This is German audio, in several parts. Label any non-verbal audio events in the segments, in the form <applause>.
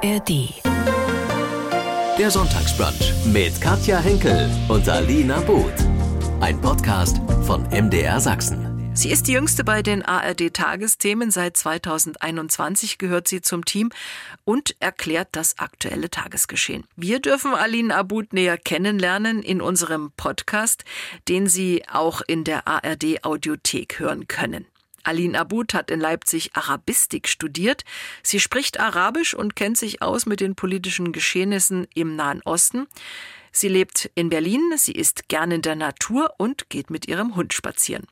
ARD. Der Sonntagsbrunch mit Katja Henkel und Alina But. Ein Podcast von MDR Sachsen. Sie ist die jüngste bei den ARD-Tagesthemen. Seit 2021 gehört sie zum Team und erklärt das aktuelle Tagesgeschehen. Wir dürfen Aline Abud näher kennenlernen in unserem Podcast, den Sie auch in der ARD-Audiothek hören können. Aline Abud hat in Leipzig Arabistik studiert. Sie spricht Arabisch und kennt sich aus mit den politischen Geschehnissen im Nahen Osten. Sie lebt in Berlin, sie ist gern in der Natur und geht mit ihrem Hund spazieren.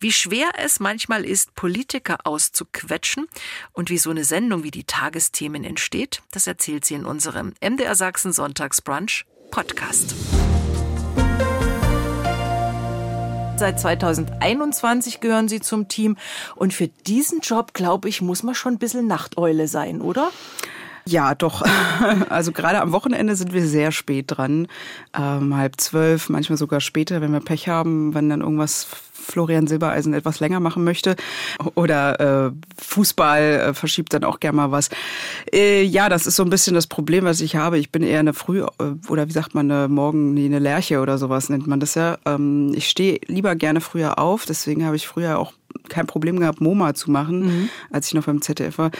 Wie schwer es manchmal ist, Politiker auszuquetschen und wie so eine Sendung wie die Tagesthemen entsteht, das erzählt sie in unserem MDR Sachsen Sonntagsbrunch Podcast. Seit 2021 gehören Sie zum Team. Und für diesen Job, glaube ich, muss man schon ein bisschen Nachteule sein, oder? Ja, doch. <laughs> Also gerade am Wochenende sind wir sehr spät dran. Ähm, halb zwölf, manchmal sogar später, wenn wir Pech haben, wenn dann irgendwas Florian Silbereisen etwas länger machen möchte. Oder äh, Fußball äh, verschiebt dann auch gerne mal was. Äh, ja, das ist so ein bisschen das Problem, was ich habe. Ich bin eher eine Früh- äh, oder wie sagt man, eine Morgen, nee, eine Lerche oder sowas nennt man das ja. Ähm, ich stehe lieber gerne früher auf, deswegen habe ich früher auch kein Problem gehabt, MoMA zu machen, mhm. als ich noch beim ZDF war.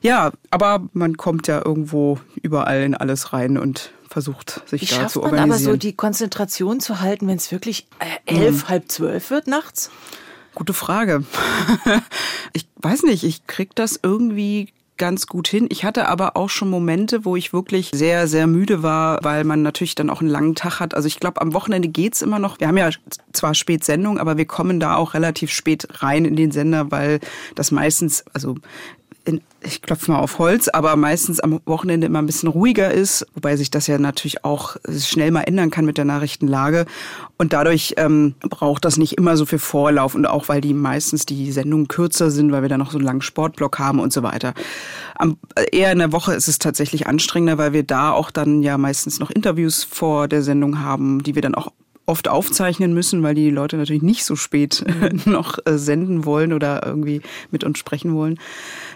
Ja, aber man kommt ja irgendwo überall in alles rein und versucht, sich Wie da schafft zu man organisieren. aber so die Konzentration zu halten, wenn es wirklich äh, elf, Mhm. halb zwölf wird nachts? Gute Frage. <laughs> ich weiß nicht, ich krieg das irgendwie ganz gut hin. Ich hatte aber auch schon Momente, wo ich wirklich sehr, sehr müde war, weil man natürlich dann auch einen langen Tag hat. Also ich glaube, am Wochenende geht's immer noch. Wir haben ja zwar spät Sendung, aber wir kommen da auch relativ spät rein in den Sender, weil das meistens, also in, ich klopfe mal auf Holz, aber meistens am Wochenende immer ein bisschen ruhiger ist, wobei sich das ja natürlich auch schnell mal ändern kann mit der Nachrichtenlage. Und dadurch ähm, braucht das nicht immer so viel Vorlauf und auch weil die meistens die Sendungen kürzer sind, weil wir da noch so einen langen Sportblock haben und so weiter. Am, eher in der Woche ist es tatsächlich anstrengender, weil wir da auch dann ja meistens noch Interviews vor der Sendung haben, die wir dann auch oft aufzeichnen müssen, weil die Leute natürlich nicht so spät <laughs> noch äh, senden wollen oder irgendwie mit uns sprechen wollen.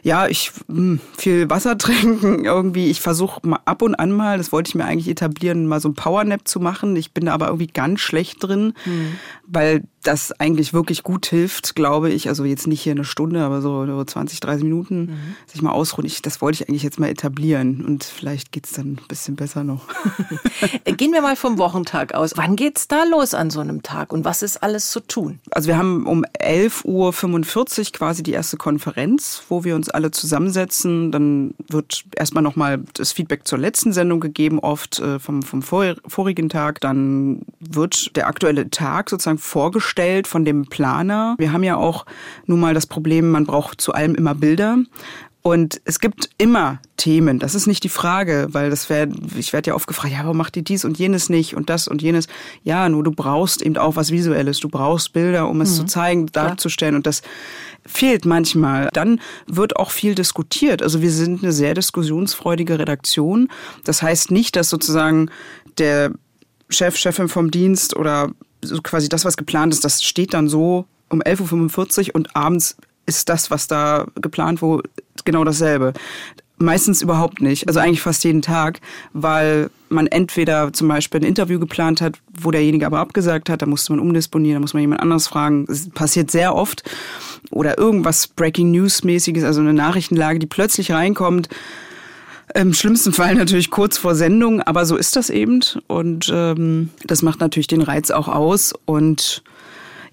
Ja, ich mh, viel Wasser <laughs> trinken irgendwie. Ich versuche mal ab und an mal, das wollte ich mir eigentlich etablieren, mal so ein Powernap zu machen. Ich bin da aber irgendwie ganz schlecht drin, Mhm. weil das eigentlich wirklich gut hilft, glaube ich. Also jetzt nicht hier eine Stunde, aber so, so 20, 30 Minuten Mhm. sich mal ausruhen. Ich, das wollte ich eigentlich jetzt mal etablieren und vielleicht geht's dann ein bisschen besser noch. <laughs> Gehen wir mal vom Wochentag aus. Wann geht's da los an so einem Tag und was ist alles zu tun? Also wir haben um 11.45 Uhr quasi die erste Konferenz, wo wir uns alle zusammensetzen. Dann wird erstmal nochmal das Feedback zur letzten Sendung gegeben, oft äh, vom, vom vor, vorigen Tag. Dann wird der aktuelle Tag sozusagen vorgestellt von dem Planer. Wir haben ja auch nun mal das Problem, man braucht zu allem immer Bilder. Und es gibt immer Themen, das ist nicht die Frage, weil das wär, ich werde ja oft gefragt, ja, warum macht ihr dies und jenes nicht und das und jenes? Ja, nur du brauchst eben auch was Visuelles, du brauchst Bilder, um es zu zeigen, darzustellen und das fehlt manchmal. Dann wird auch viel diskutiert. Also wir sind eine sehr diskussionsfreudige Redaktion. Das heißt nicht, dass sozusagen der Chef, Chefin vom Dienst oder so quasi das, was geplant ist, das steht dann so um 11.45 Uhr und abends ist das, was da geplant wurde, genau dasselbe. Meistens überhaupt nicht, also eigentlich fast jeden Tag, weil man entweder zum Beispiel ein Interview geplant hat, wo derjenige aber abgesagt hat, da musste man umdisponieren, da muss man jemand anderes fragen. Das passiert sehr oft. Oder irgendwas Breaking News-mäßiges, also eine Nachrichtenlage, die plötzlich reinkommt. Im schlimmsten Fall natürlich kurz vor Sendung, aber so ist das eben. Und ähm, das macht natürlich den Reiz auch aus. Und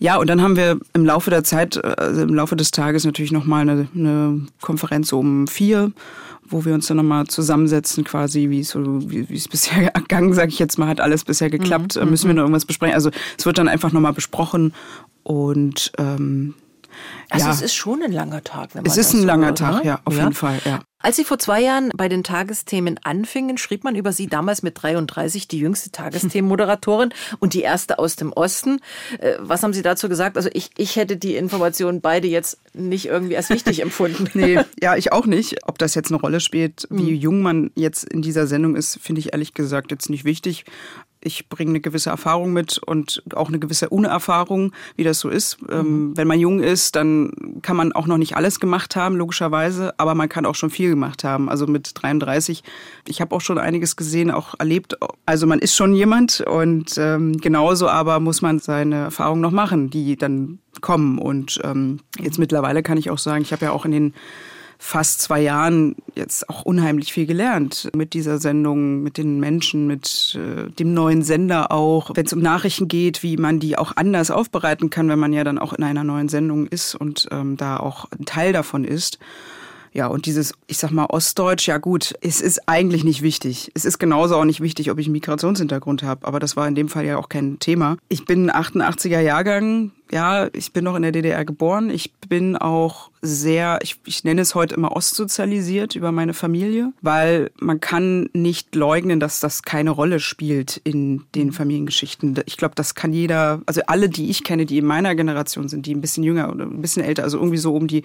ja, und dann haben wir im Laufe der Zeit, also im Laufe des Tages natürlich nochmal eine, eine Konferenz um vier, wo wir uns dann nochmal zusammensetzen, quasi, wie es so, es <laughs> bisher ergangen, sage ich jetzt mal, hat alles bisher geklappt, mhm, müssen wir noch irgendwas besprechen. Also es wird dann einfach nochmal besprochen und ähm, Also ja. es ist schon ein langer Tag. Wenn man es ist ein so langer hört, Tag, ne? ja, auf jeden Fall, ja. Als Sie vor zwei Jahren bei den Tagesthemen anfingen, schrieb man über Sie damals mit 33 die jüngste Tagesthemenmoderatorin <laughs> und die erste aus dem Osten. Äh, Was haben Sie dazu gesagt? Also ich, ich hätte die Informationen beide jetzt nicht irgendwie als wichtig <laughs> empfunden. Nee, <laughs> ja, ich auch nicht. Ob das jetzt eine Rolle spielt, wie jung man jetzt in dieser Sendung ist, finde ich ehrlich gesagt jetzt nicht wichtig. Ich bringe eine gewisse Erfahrung mit und auch eine gewisse Unerfahrung, wie das so ist. Ähm, mhm. wenn man jung ist, dann kann man auch noch nicht alles gemacht haben, logischerweise, aber man kann auch schon viel gemacht haben. Also mit 33, ich habe auch schon einiges gesehen, auch erlebt. Also man ist schon jemand und ähm, genauso aber muss man seine Erfahrungen noch machen, die dann kommen. Und ähm, jetzt mittlerweile kann ich auch sagen, ich habe ja auch in den fast zwei Jahren jetzt auch unheimlich viel gelernt mit dieser Sendung, mit den Menschen, mit äh, dem neuen Sender auch. Wenn es um Nachrichten geht, wie man die auch anders aufbereiten kann, wenn man ja dann auch in einer neuen Sendung ist und ähm, da auch ein Teil davon ist. Ja, und dieses, ich sag mal, Ostdeutsch, ja gut, es ist eigentlich nicht wichtig. Es ist genauso auch nicht wichtig, ob ich einen Migrationshintergrund habe, aber das war in dem Fall ja auch kein Thema. Ich bin 88er Jahrgang, ja, ich bin noch in der DDR geboren. Ich bin auch sehr, ich, ich nenne es heute immer ostsozialisiert über meine Familie, weil man kann nicht leugnen, dass das keine Rolle spielt in den Familiengeschichten. Ich glaube, das kann jeder, also alle, die ich kenne, die in meiner Generation sind, die ein bisschen jünger oder ein bisschen älter, also irgendwie so um die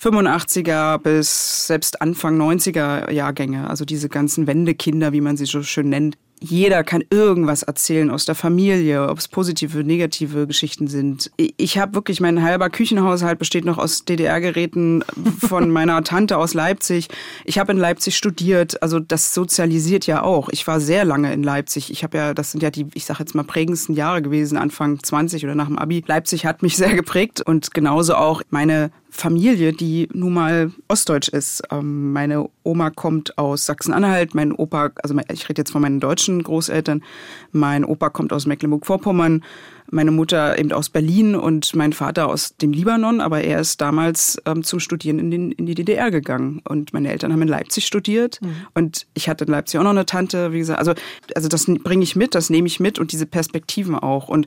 85er bis selbst Anfang 90er Jahrgänge, also diese ganzen Wendekinder, wie man sie so schön nennt, jeder kann irgendwas erzählen aus der Familie, ob es positive, negative Geschichten sind. Ich habe wirklich, mein halber Küchenhaushalt besteht noch aus DDR-Geräten von <laughs> meiner Tante aus Leipzig. Ich habe in Leipzig studiert, also das sozialisiert ja auch. Ich war sehr lange in Leipzig. Ich habe ja, das sind ja die, ich sage jetzt mal, prägendsten Jahre gewesen, Anfang 20 oder nach dem Abi. Leipzig hat mich sehr geprägt und genauso auch meine Familie, die nun mal ostdeutsch ist. Ähm, meine Oma kommt aus Sachsen-Anhalt, mein Opa, also ich rede jetzt von meinen deutschen Großeltern, mein Opa kommt aus Mecklenburg-Vorpommern, meine Mutter eben aus Berlin und mein Vater aus dem Libanon, aber er ist damals ähm, zum Studieren in, den, in die DDR gegangen und meine Eltern haben in Leipzig studiert mhm. und ich hatte in Leipzig auch noch eine Tante, wie gesagt, also, also das bringe ich mit, das nehme ich mit und diese Perspektiven auch und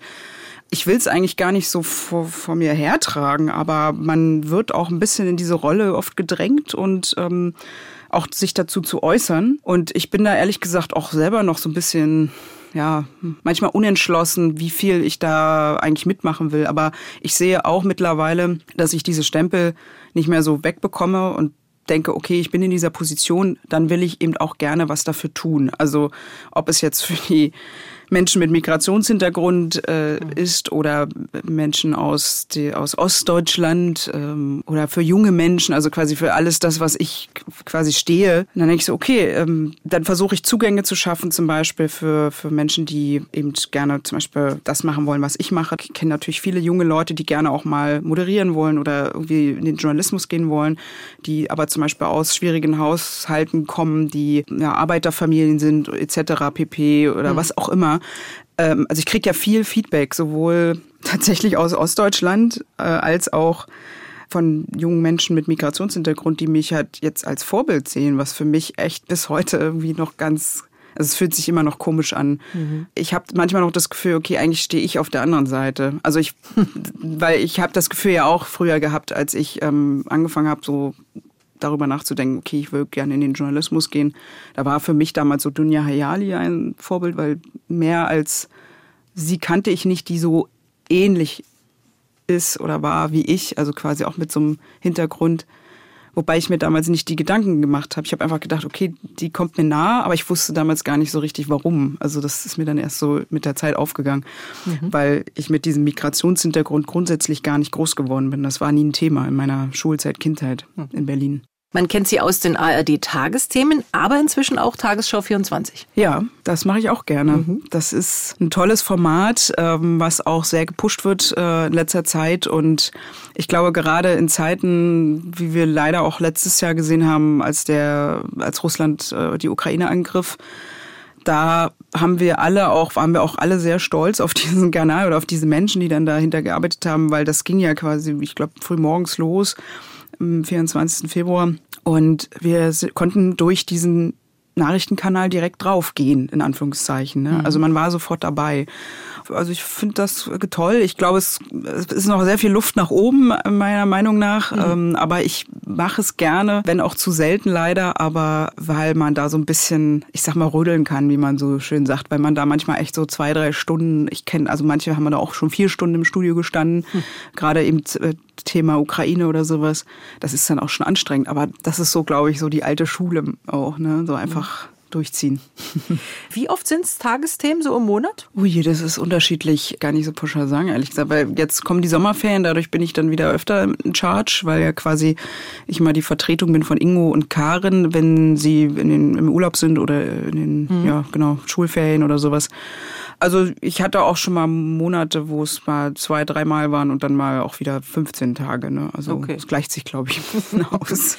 ich will es eigentlich gar nicht so vor, vor mir hertragen, aber man wird auch ein bisschen in diese Rolle oft gedrängt und ähm, auch sich dazu zu äußern. Und ich bin da ehrlich gesagt auch selber noch so ein bisschen ja, manchmal unentschlossen, wie viel ich da eigentlich mitmachen will. Aber ich sehe auch mittlerweile, dass ich diese Stempel nicht mehr so wegbekomme und denke, okay, ich bin in dieser Position, dann will ich eben auch gerne was dafür tun. Also ob es jetzt für die Menschen mit Migrationshintergrund äh, mhm. ist oder Menschen aus, die, aus Ostdeutschland ähm, oder für junge Menschen, also quasi für alles das, was ich quasi stehe. Und dann denke ich so, okay, ähm, dann versuche ich Zugänge zu schaffen, zum Beispiel für, für Menschen, die eben gerne zum Beispiel das machen wollen, was ich mache. Ich kenne natürlich viele junge Leute, die gerne auch mal moderieren wollen oder irgendwie in den Journalismus gehen wollen, die aber zum Beispiel aus schwierigen Haushalten kommen, die ja, Arbeiterfamilien sind etc. pp. oder mhm. was auch immer. Ähm, also ich kriege ja viel Feedback, sowohl tatsächlich aus Ostdeutschland äh, als auch von jungen Menschen mit Migrationshintergrund, die mich halt jetzt als Vorbild sehen, was für mich echt bis heute irgendwie noch ganz also es fühlt sich immer noch komisch an. Mhm. Ich habe manchmal noch das Gefühl, okay, eigentlich stehe ich auf der anderen Seite. Also ich, <laughs> weil ich habe das Gefühl ja auch früher gehabt, als ich ähm, angefangen habe, so darüber nachzudenken, okay, ich will gerne in den Journalismus gehen. Da war für mich damals so Dunja Hayali ein Vorbild, weil mehr als sie kannte ich nicht, die so ähnlich ist oder war wie ich, also quasi auch mit so einem Hintergrund. Wobei ich mir damals nicht die Gedanken gemacht habe. Ich habe einfach gedacht, okay, die kommt mir nah, aber ich wusste damals gar nicht so richtig, warum. Also das ist mir dann erst so mit der Zeit aufgegangen, mhm. weil ich mit diesem Migrationshintergrund grundsätzlich gar nicht groß geworden bin. Das war nie ein Thema in meiner Schulzeit, Kindheit mhm. in Berlin. Man kennt sie aus den ARD-Tagesthemen, aber inzwischen auch Tagesschau 24. Ja, das mache ich auch gerne. Mhm. Das ist ein tolles Format, ähm, was auch sehr gepusht wird äh, in letzter Zeit. Und ich glaube, gerade in Zeiten, wie wir leider auch letztes Jahr gesehen haben, als der, als Russland äh, die Ukraine angriff, da haben wir alle auch, waren wir auch alle sehr stolz auf diesen Kanal oder auf diese Menschen, die dann dahinter gearbeitet haben, weil das ging ja quasi, ich glaube, früh morgens los am 24. Februar. Und wir konnten durch diesen Nachrichtenkanal direkt draufgehen, in Anführungszeichen. Ne? Mhm. Also man war sofort dabei. Also ich finde das toll. Ich glaube, es, es, ist noch sehr viel Luft nach oben, meiner Meinung nach. Mhm. Ähm, aber ich mache es gerne, wenn auch zu selten leider, aber weil man da so ein bisschen, ich sag mal, rödeln kann, wie man so schön sagt, weil man da manchmal echt so zwei, drei Stunden, ich kenne, also manche haben da auch schon vier Stunden im Studio gestanden, mhm. gerade eben äh, Thema Ukraine oder sowas. Das ist dann auch schon anstrengend. Aber das ist so, glaube ich, so die alte Schule auch, ne? So einfach durchziehen. <laughs> Wie oft sind es Tagesthemen so im Monat? Ui, das ist unterschiedlich, gar nicht so pauschal sagen, ehrlich gesagt. Weil jetzt kommen die Sommerferien, dadurch bin ich dann wieder öfter in Charge, weil ja quasi ich mal die Vertretung bin von Ingo und Karin, wenn sie in den, im Urlaub sind oder in den, mhm. ja, genau, Schulferien oder sowas. Also ich hatte auch schon mal Monate, wo es mal zwei, dreimal waren und dann mal auch wieder 15 Tage. Ne? Also okay. es gleicht sich, glaube ich, <laughs> aus.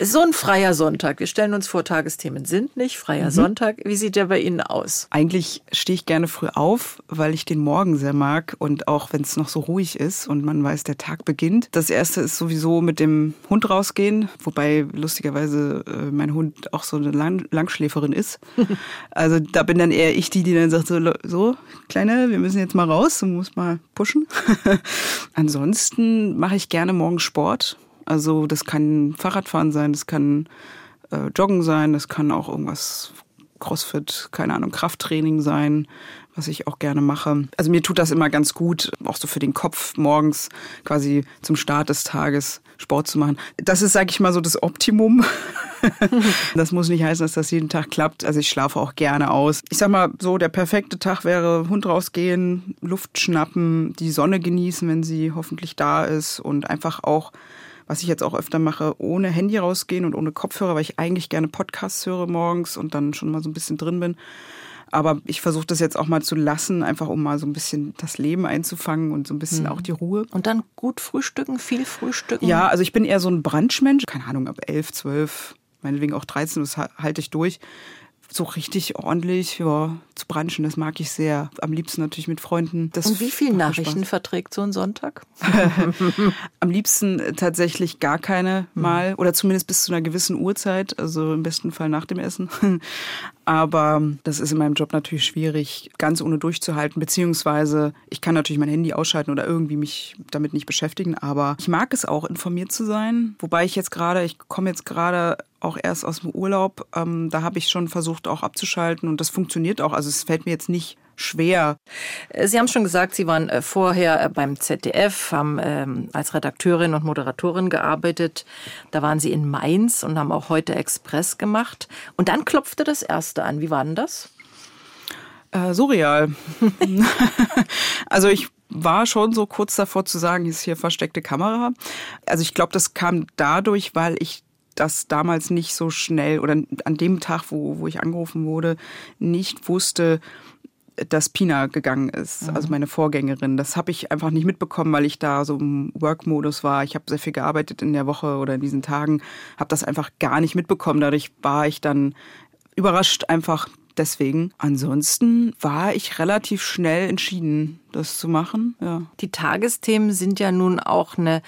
so ein freier Sonntag. Wir stellen uns vor, Tagesthemen sind nicht. Freier mhm. Sonntag. Wie sieht der bei Ihnen aus? Eigentlich stehe ich gerne früh auf, weil ich den Morgen sehr mag und auch wenn es noch so ruhig ist und man weiß, der Tag beginnt. Das erste ist sowieso mit dem Hund rausgehen, wobei lustigerweise äh, mein Hund auch so eine Lang Langschläferin ist. <laughs> also da bin dann eher ich die, die dann sagt so, so Kleine, wir müssen jetzt mal raus, du musst mal pushen. <laughs> Ansonsten mache ich gerne morgens Sport. Also das kann Fahrradfahren sein, das kann äh, Joggen sein, das kann auch irgendwas Crossfit, keine Ahnung, Krafttraining sein, was ich auch gerne mache. Also mir tut das immer ganz gut, auch so für den Kopf morgens quasi zum Start des Tages Sport zu machen. Das ist, sage ich mal, so das Optimum. <laughs> das muss nicht heißen, dass das jeden Tag klappt. Also ich schlafe auch gerne aus. Ich sag mal, so der perfekte Tag wäre Hund rausgehen, Luft schnappen, die Sonne genießen, wenn sie hoffentlich da ist und einfach auch was ich jetzt auch öfter mache, ohne Handy rausgehen und ohne Kopfhörer, weil ich eigentlich gerne Podcasts höre morgens und dann schon mal so ein bisschen drin bin. Aber ich versuche das jetzt auch mal zu lassen, einfach um mal so ein bisschen das Leben einzufangen und so ein bisschen mhm. auch die Ruhe. Und dann gut frühstücken, viel frühstücken? Ja, also ich bin eher so ein Brunchmensch. Keine Ahnung, ab elf, zwölf, meinetwegen auch 13, das halte ich durch so richtig ordentlich ja, zu branchen. Das mag ich sehr. Am liebsten natürlich mit Freunden. Das Und wie viele Nachrichten Spaß. verträgt so ein Sonntag? <laughs> Am liebsten tatsächlich gar keine hm. mal oder zumindest bis zu einer gewissen Uhrzeit, also im besten Fall nach dem Essen. <laughs> Aber das ist in meinem Job natürlich schwierig, ganz ohne durchzuhalten, beziehungsweise ich kann natürlich mein Handy ausschalten oder irgendwie mich damit nicht beschäftigen, aber ich mag es auch, informiert zu sein. Wobei ich jetzt gerade, ich komme jetzt gerade auch erst aus dem Urlaub. Ähm, da habe ich schon versucht, auch abzuschalten und das funktioniert auch. Also es fällt mir jetzt nicht schwer. Äh, Sie haben schon gesagt, Sie waren äh, vorher äh, beim ZDF, haben ähm, als Redakteurin und Moderatorin gearbeitet. Da waren Sie in Mainz und haben auch heute Express gemacht. Und dann klopfte das erste an. Wie war denn das? Äh, surreal. <laughs> also ich war schon so kurz davor zu sagen, ist hier versteckte Kamera. Also ich glaube, das kam dadurch, weil ich das damals nicht so schnell oder an dem Tag, wo, wo ich angerufen wurde, nicht wusste, dass Pina gegangen ist, mhm. also meine Vorgängerin. Das habe ich einfach nicht mitbekommen, weil ich da so im Work-Modus war. Ich habe sehr viel gearbeitet in der Woche oder in diesen Tagen, habe das einfach gar nicht mitbekommen. Dadurch war ich dann überrascht einfach deswegen. Ansonsten war ich relativ schnell entschieden, das zu machen. Ja. Die Tagesthemen sind ja nun auch eine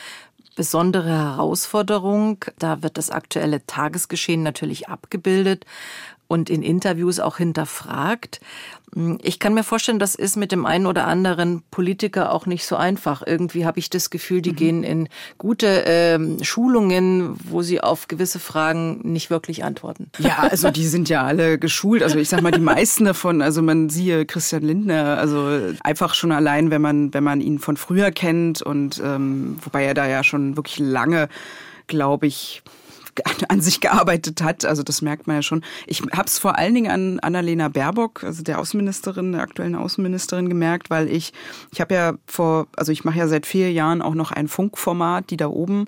besondere Herausforderung. Da wird das aktuelle Tagesgeschehen natürlich abgebildet und in Interviews auch hinterfragt. Ich kann mir vorstellen, das ist mit dem einen oder anderen Politiker auch nicht so einfach. Irgendwie habe ich das Gefühl, die mhm. gehen in gute äh, Schulungen, wo sie auf gewisse Fragen nicht wirklich antworten. Ja, also die sind ja alle geschult. Also ich sag mal, die meisten davon, also man siehe Christian Lindner, also einfach schon allein, wenn man, wenn man ihn von früher kennt und ähm, wobei er da ja schon wirklich lange, glaube ich, <laughs> an sich gearbeitet hat. Also das merkt man ja schon. Ich habe es vor allen Dingen an Annalena Baerbock, also der Außenministerin, der aktuellen Außenministerin, gemerkt, weil ich, ich habe ja vor, also ich mache ja seit vier Jahren auch noch ein Funkformat, die da oben.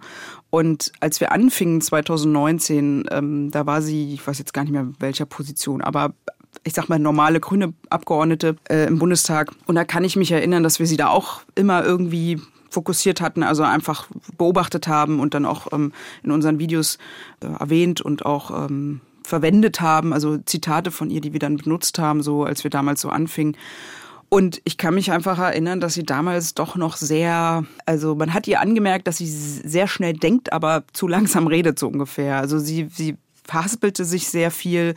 Und als wir anfingen 2019, ähm, da war sie, ich weiß jetzt gar nicht mehr welcher Position, aber ich sag mal, normale grüne Abgeordnete äh, im Bundestag. Und da kann ich mich erinnern, dass wir sie da auch immer irgendwie fokussiert hatten, also einfach beobachtet haben und dann auch ähm, in unseren Videos äh, erwähnt und auch ähm, verwendet haben, also Zitate von ihr, die wir dann benutzt haben, so als wir damals so anfingen. Und ich kann mich einfach erinnern, dass sie damals doch noch sehr, also man hat ihr angemerkt, dass sie sehr schnell denkt, aber zu langsam redet so ungefähr. Also sie, sie verhaspelte sich sehr viel,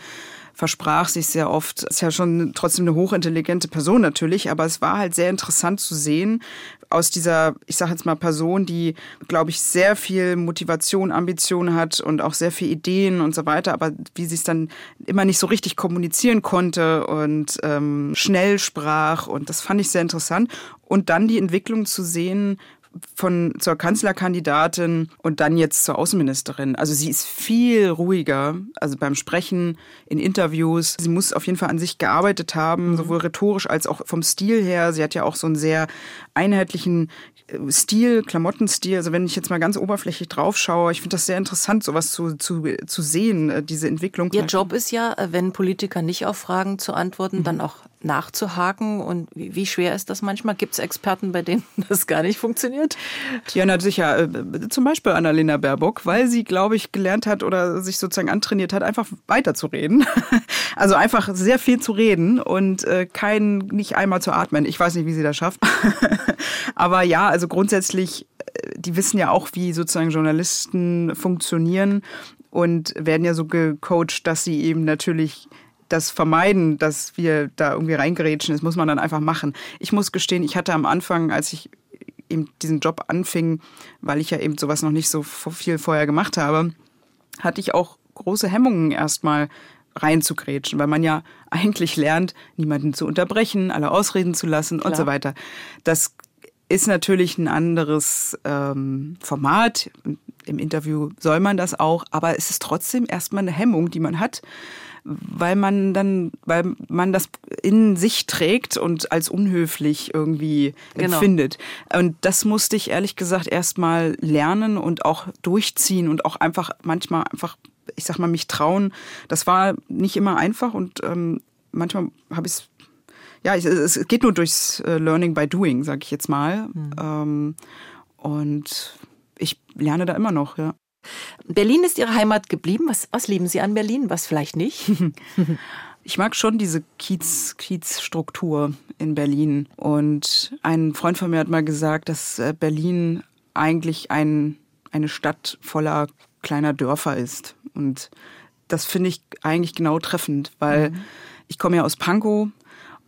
versprach sich sehr oft. Ist ja schon trotzdem eine hochintelligente Person natürlich, aber es war halt sehr interessant zu sehen, aus dieser, ich sage jetzt mal, Person, die, glaube ich, sehr viel Motivation, Ambition hat und auch sehr viel Ideen und so weiter, aber wie sie es dann immer nicht so richtig kommunizieren konnte und ähm, schnell sprach und das fand ich sehr interessant. Und dann die Entwicklung zu sehen, von zur Kanzlerkandidatin und dann jetzt zur Außenministerin. Also sie ist viel ruhiger, also beim Sprechen, in Interviews. Sie muss auf jeden Fall an sich gearbeitet haben, mhm. sowohl rhetorisch als auch vom Stil her. Sie hat ja auch so einen sehr einheitlichen Stil, Klamottenstil, also wenn ich jetzt mal ganz oberflächlich drauf schaue, ich finde das sehr interessant, sowas zu, zu, zu sehen, äh, diese Entwicklung. Ihr Job ist ja, äh, wenn Politiker nicht auf Fragen zu antworten, mhm. dann auch nachzuhaken. Und wie schwer ist das manchmal? Gibt es Experten, bei denen <laughs> das gar nicht funktioniert? Ja, na sicher. Äh, zum Beispiel Annalena Baerbock, weil sie, glaube ich, gelernt hat oder sich sozusagen antrainiert hat, einfach weiterzureden. <laughs> Also einfach sehr viel zu reden und kein, nicht einmal zu atmen. Ich weiß nicht, wie sie das schafft. <laughs> Aber ja, also grundsätzlich, äh, die wissen ja auch, wie sozusagen Journalisten funktionieren und werden ja so gecoacht, dass sie eben natürlich das vermeiden, dass wir da irgendwie reingerätschen. Das muss man dann einfach machen. Ich muss gestehen, ich hatte am Anfang, als ich eben diesen Job anfing, weil ich ja eben sowas noch nicht so viel vorher gemacht habe, hatte ich auch große Hemmungen erstmal reinzugrätschen, weil man ja eigentlich lernt, niemanden zu unterbrechen, alle ausreden zu lassen Klar. und so weiter. Das ist natürlich ein anderes ähm, Format. Im Interview soll man das auch, aber es ist trotzdem erstmal eine Hemmung, die man hat, weil man dann, weil man das in sich trägt und als unhöflich irgendwie genau. empfindet. Und das musste ich ehrlich gesagt erstmal lernen und auch durchziehen und auch einfach manchmal einfach, ich sag mal, mich trauen. Das war nicht immer einfach und ähm, manchmal habe ich es ja, es, geht nur durchs äh, Learning by Doing, sag ich jetzt mal. Mhm. Ähm, und ich lerne da immer noch, ja. Berlin ist Ihre Heimat geblieben. Was, was lieben Sie an Berlin, was vielleicht nicht? <laughs> Ich mag schon diese Kiez, Kiezstruktur in Berlin. Und ein Freund von mir hat mal gesagt, dass äh, Berlin eigentlich ein, eine Stadt voller kleiner Dörfer ist. Und das finde ich eigentlich genau treffend, weil mhm. ich komme ja aus Pankow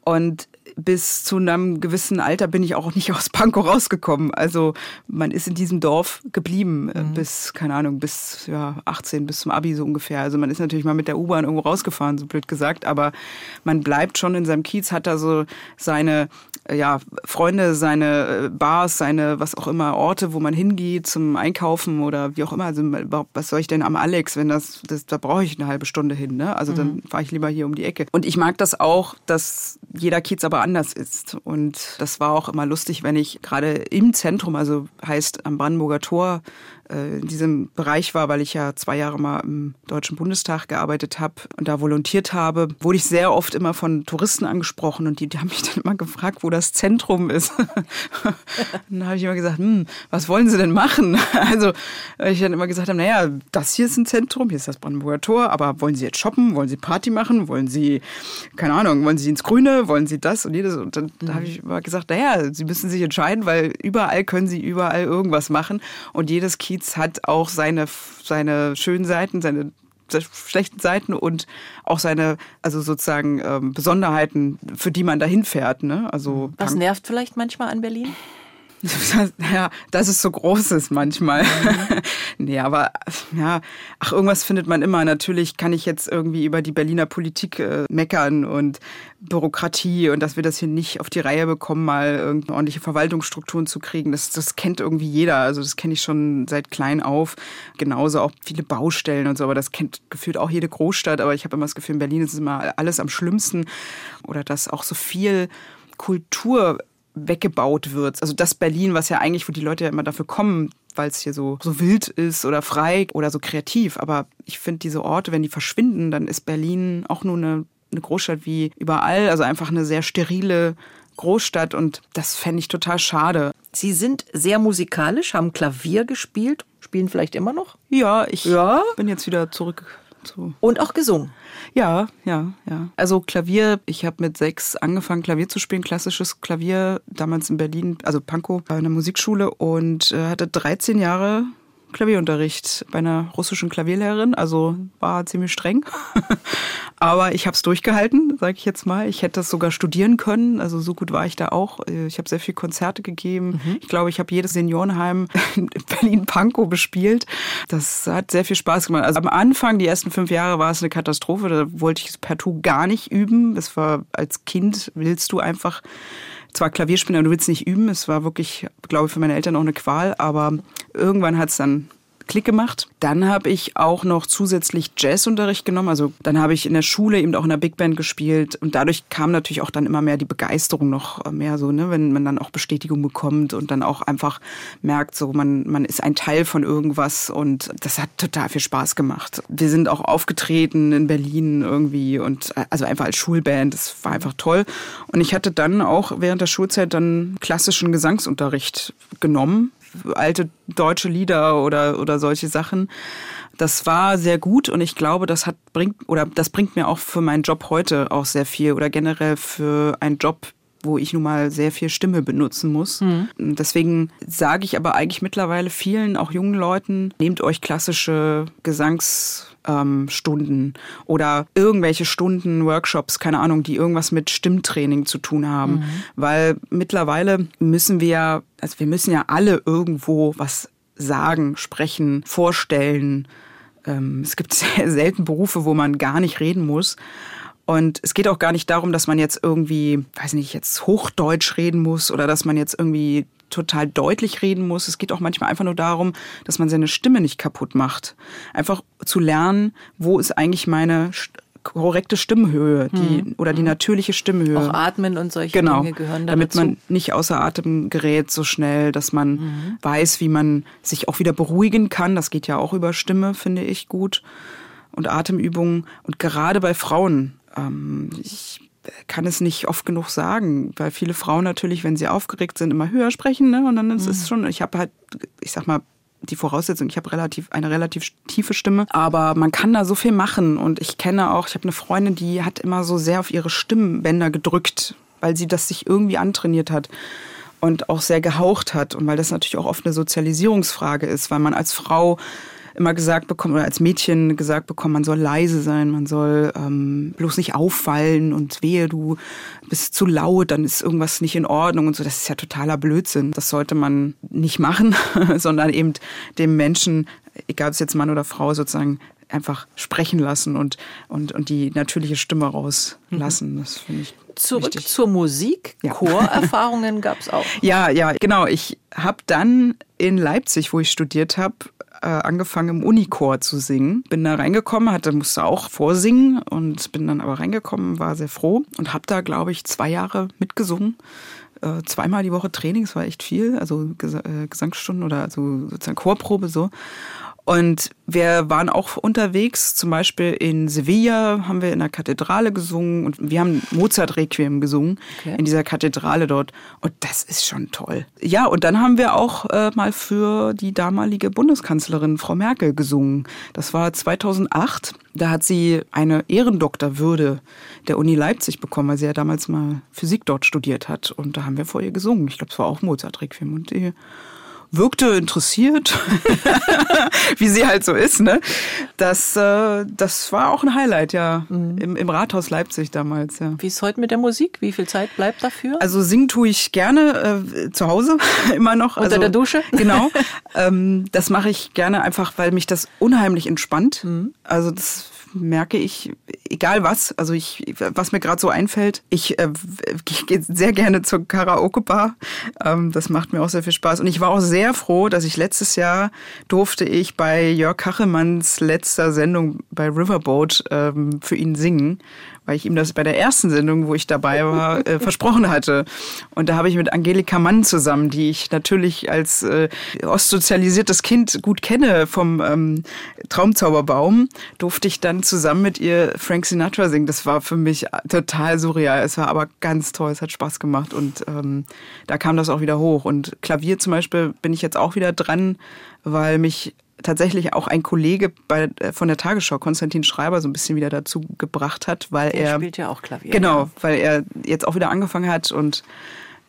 und bis zu einem gewissen Alter bin ich auch nicht <laughs> aus Pankow rausgekommen. Also man ist in diesem Dorf geblieben äh, mhm. bis, keine Ahnung, bis ja, 18, bis zum Abi so ungefähr. Also man ist natürlich mal mit der U-Bahn irgendwo rausgefahren, so blöd gesagt, aber man bleibt schon in seinem Kiez, hat da so seine ja, Freunde, seine äh, Bars, seine was auch immer, Orte, wo man hingeht zum Einkaufen oder wie auch immer. Also was soll ich denn am Alex, wenn das, das da brauche ich eine halbe Stunde hin, ne? Also dann mhm. fahre ich lieber hier um die Ecke. Und ich mag das auch, dass jeder Kiez aber anders ist. Und das war auch immer lustig, wenn ich gerade im Zentrum, also heißt am Brandenburger Tor, in diesem Bereich war, weil ich ja zwei Jahre mal im Deutschen Bundestag gearbeitet habe und da volontiert habe, wurde ich sehr oft immer von Touristen angesprochen und die, die haben mich dann immer gefragt, wo das Zentrum ist. <laughs> dann habe ich immer gesagt, hm, was wollen Sie denn machen? <laughs> Also ich dann immer gesagt habe, naja, das hier ist ein Zentrum, hier ist das Brandenburger Tor, aber wollen Sie jetzt shoppen? Wollen Sie Party machen? Wollen Sie, keine Ahnung, wollen Sie ins Grüne? Wollen Sie das und jedes? Und dann mhm. habe ich immer gesagt, naja, Sie müssen sich entscheiden, weil überall können Sie überall irgendwas machen und jedes Kiez Kiez hat auch seine, seine schönen Seiten, seine schlechten Seiten und auch seine, also sozusagen ähm, Besonderheiten, für die man dahin fährt. Ne? Also Was nervt vielleicht manchmal an Berlin? <laughs> ja, dass es so groß ist manchmal. Mhm. <laughs> nee, aber ja, ach, irgendwas findet man immer. Natürlich kann ich jetzt irgendwie über die Berliner Politik äh, meckern und Bürokratie und dass wir das hier nicht auf die Reihe bekommen, mal irgendeine ordentliche Verwaltungsstrukturen zu kriegen. Das, das kennt irgendwie jeder. Also das kenne ich schon seit klein auf. Genauso auch viele Baustellen und so, aber das kennt gefühlt auch jede Großstadt. Aber ich habe immer das Gefühl, in Berlin ist immer alles am schlimmsten. Oder dass auch so viel Kultur weggebaut wird. Also das Berlin, was ja eigentlich, wo die Leute ja immer dafür kommen, weil es hier so, so wild ist oder frei oder so kreativ. Aber ich finde, diese Orte, wenn die verschwinden, dann ist Berlin auch nur eine, eine Großstadt wie überall. Also einfach eine sehr sterile Großstadt und das fände ich total schade. Sie sind sehr musikalisch, haben Klavier gespielt, spielen vielleicht immer noch? Ja, ich ja? bin jetzt wieder zurück so. Und auch gesungen. Ja, ja, ja. Also Klavier, ich habe mit sechs angefangen, Klavier zu spielen, klassisches Klavier, damals in Berlin, also Pankow, bei einer Musikschule und äh, hatte 13 Jahre Klavierunterricht bei einer russischen Klavierlehrerin, also war ziemlich streng. <laughs> Aber ich habe es durchgehalten, sage ich jetzt mal. Ich hätte das sogar studieren können, also so gut war ich da auch. Ich habe sehr viele Konzerte gegeben. Mhm. Ich glaube, ich habe jedes Seniorenheim <laughs> in Berlin-Pankow bespielt. Das hat sehr viel Spaß gemacht. Also am Anfang, die ersten fünf Jahre, war es eine Katastrophe. Da wollte ich es partout gar nicht üben. Das war als Kind willst du einfach zwar Klavierspieler, du willst nicht üben. Es war wirklich, glaube ich, für meine Eltern auch eine Qual, aber irgendwann hat es dann Klick gemacht. Dann habe ich auch noch zusätzlich Jazzunterricht genommen. Also dann habe ich in der Schule eben auch in der Big Band gespielt und dadurch kam natürlich auch dann immer mehr die Begeisterung noch mehr so, ne, wenn man dann auch Bestätigung bekommt und dann auch einfach merkt, so man man ist ein Teil von irgendwas und das hat total viel Spaß gemacht. Wir sind auch aufgetreten in Berlin irgendwie und also einfach als Schulband. Das war einfach toll. Und ich hatte dann auch während der Schulzeit dann klassischen Gesangsunterricht genommen alte deutsche Lieder oder, oder solche Sachen. Das war sehr gut und ich glaube, das hat bringt oder das bringt mir auch für meinen Job heute auch sehr viel oder generell für einen Job, wo ich nun mal sehr viel Stimme benutzen muss. Mhm. Deswegen sage ich aber eigentlich mittlerweile vielen, auch jungen Leuten, nehmt euch klassische Gesangs ähm, Stunden oder irgendwelche Stunden, Workshops, keine Ahnung, die irgendwas mit Stimmtraining zu tun haben. Mhm. Weil mittlerweile müssen wir, also wir müssen ja alle irgendwo was sagen, sprechen, vorstellen. Ähm, es gibt <laughs> sehr selten Berufe, wo man gar nicht reden muss. Und es geht auch gar nicht darum, dass man jetzt irgendwie, weiß nicht, jetzt Hochdeutsch reden muss oder dass man jetzt irgendwie total deutlich reden muss. Es geht auch manchmal einfach nur darum, dass man seine Stimme nicht kaputt macht. Einfach zu lernen, wo ist eigentlich meine korrekte Stimmhöhe, die hm. oder die natürliche Stimmhöhe. Auch Atmen und solche genau, Dinge gehören da damit dazu. man nicht außer Atem gerät so schnell, dass man mhm. weiß, wie man sich auch wieder beruhigen kann. Das geht ja auch über Stimme, finde ich gut und Atemübungen und gerade bei Frauen. Ähm, ich kann es nicht oft genug sagen, weil viele Frauen natürlich, wenn sie aufgeregt sind, immer höher sprechen. Ne? Und dann ist es mhm. schon, ich habe halt, ich sag mal, die Voraussetzung, ich habe relativ eine relativ tiefe Stimme, aber man kann da so viel machen und ich kenne auch, ich habe eine Freundin, die hat immer so sehr auf ihre Stimmbänder gedrückt, weil sie das sich irgendwie antrainiert hat und auch sehr gehaucht hat und weil das natürlich auch oft eine Sozialisierungsfrage ist, weil man als Frau immer gesagt bekommen, oder als Mädchen gesagt bekommen, man soll leise sein, man soll ähm, bloß nicht auffallen und wehe, du bist zu laut, dann ist irgendwas nicht in Ordnung und so. Das ist ja totaler Blödsinn. Das sollte man nicht machen, <laughs> sondern eben dem Menschen, egal ob es jetzt Mann oder Frau, sozusagen einfach sprechen lassen und, und, und die natürliche Stimme rauslassen. Das finde ich. Zurück wichtig. zur Musik. Ja. Chorerfahrungen gab es auch. <laughs> Ja, ja, genau. Ich habe dann in Leipzig, wo ich studiert habe, äh, angefangen im Unichor zu singen. Bin da reingekommen, hatte musste auch vorsingen und bin dann aber reingekommen, war sehr froh und habe da glaube ich zwei Jahre mitgesungen. Äh, zweimal die Woche Training, das war echt viel, also Ges äh, Gesangsstunden oder also sozusagen Chorprobe so. Und wir waren auch unterwegs, zum Beispiel in Sevilla haben wir in der Kathedrale gesungen und wir haben Mozart-Requiem gesungen okay. in dieser Kathedrale dort. Und das ist schon toll. Ja, und dann haben wir auch äh, mal für die damalige Bundeskanzlerin Frau Merkel gesungen. Das war 2008. Da hat sie eine Ehrendoktorwürde der Uni Leipzig bekommen, weil sie ja damals mal Physik dort studiert hat. Und da haben wir vor ihr gesungen. Ich glaube, es war auch Mozart-Requiem. Und die wirkte interessiert, <laughs> wie sie halt so ist. Ne? Das, äh, das war auch ein Highlight, ja, mhm. Im, im Rathaus Leipzig damals. Ja. Wie ist heute mit der Musik? Wie viel Zeit bleibt dafür? Also singen tue ich gerne äh, zu Hause <laughs> immer noch. Unter also, der Dusche? <laughs> Genau. ähm, das mache ich gerne einfach, weil mich das unheimlich entspannt. Mhm. Also das merke ich, egal was, also ich, was mir gerade so einfällt, ich, äh, gehe sehr gerne zur Karaoke-Bar. Ähm, das macht mir auch sehr viel Spaß. Und ich war auch sehr froh, dass ich letztes Jahr durfte ich bei Jörg Kachelmanns letzter Sendung bei Riverboat ähm, für ihn singen weil ich ihm das bei der ersten Sendung, wo ich dabei war, äh, versprochen hatte. Und da habe ich mit Angelika Mann zusammen, die ich natürlich als äh, ostsozialisiertes Kind gut kenne vom ähm, Traumzauberbaum, durfte ich dann zusammen mit ihr Frank Sinatra singen. Das war für mich total surreal. Es war aber ganz toll, es hat Spaß gemacht und ähm, da kam das auch wieder hoch. Und Klavier zum Beispiel bin ich jetzt auch wieder dran, weil mich tatsächlich auch ein Kollege bei, äh, von der Tagesschau, Konstantin Schreiber, so ein bisschen wieder dazu gebracht hat, weil der er. spielt ja auch Klavier. Genau, weil er jetzt auch wieder angefangen hat und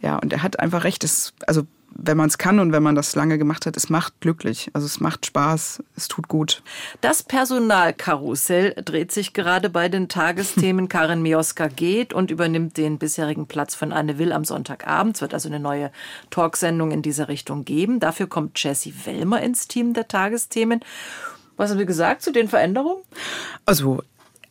ja, und er hat einfach recht. Es, also wenn man es kann und wenn man das lange gemacht hat, es macht glücklich. Also es macht Spaß, es tut gut. Das Personalkarussell dreht sich gerade bei den Tagesthemen. <laughs> Karin Mioska geht und übernimmt den bisherigen Platz von Anne Will am Sonntagabend. Es wird also eine neue Talksendung in dieser Richtung geben. Dafür kommt Jessie Wellmer ins Team der Tagesthemen. Was haben Sie gesagt zu den Veränderungen? Also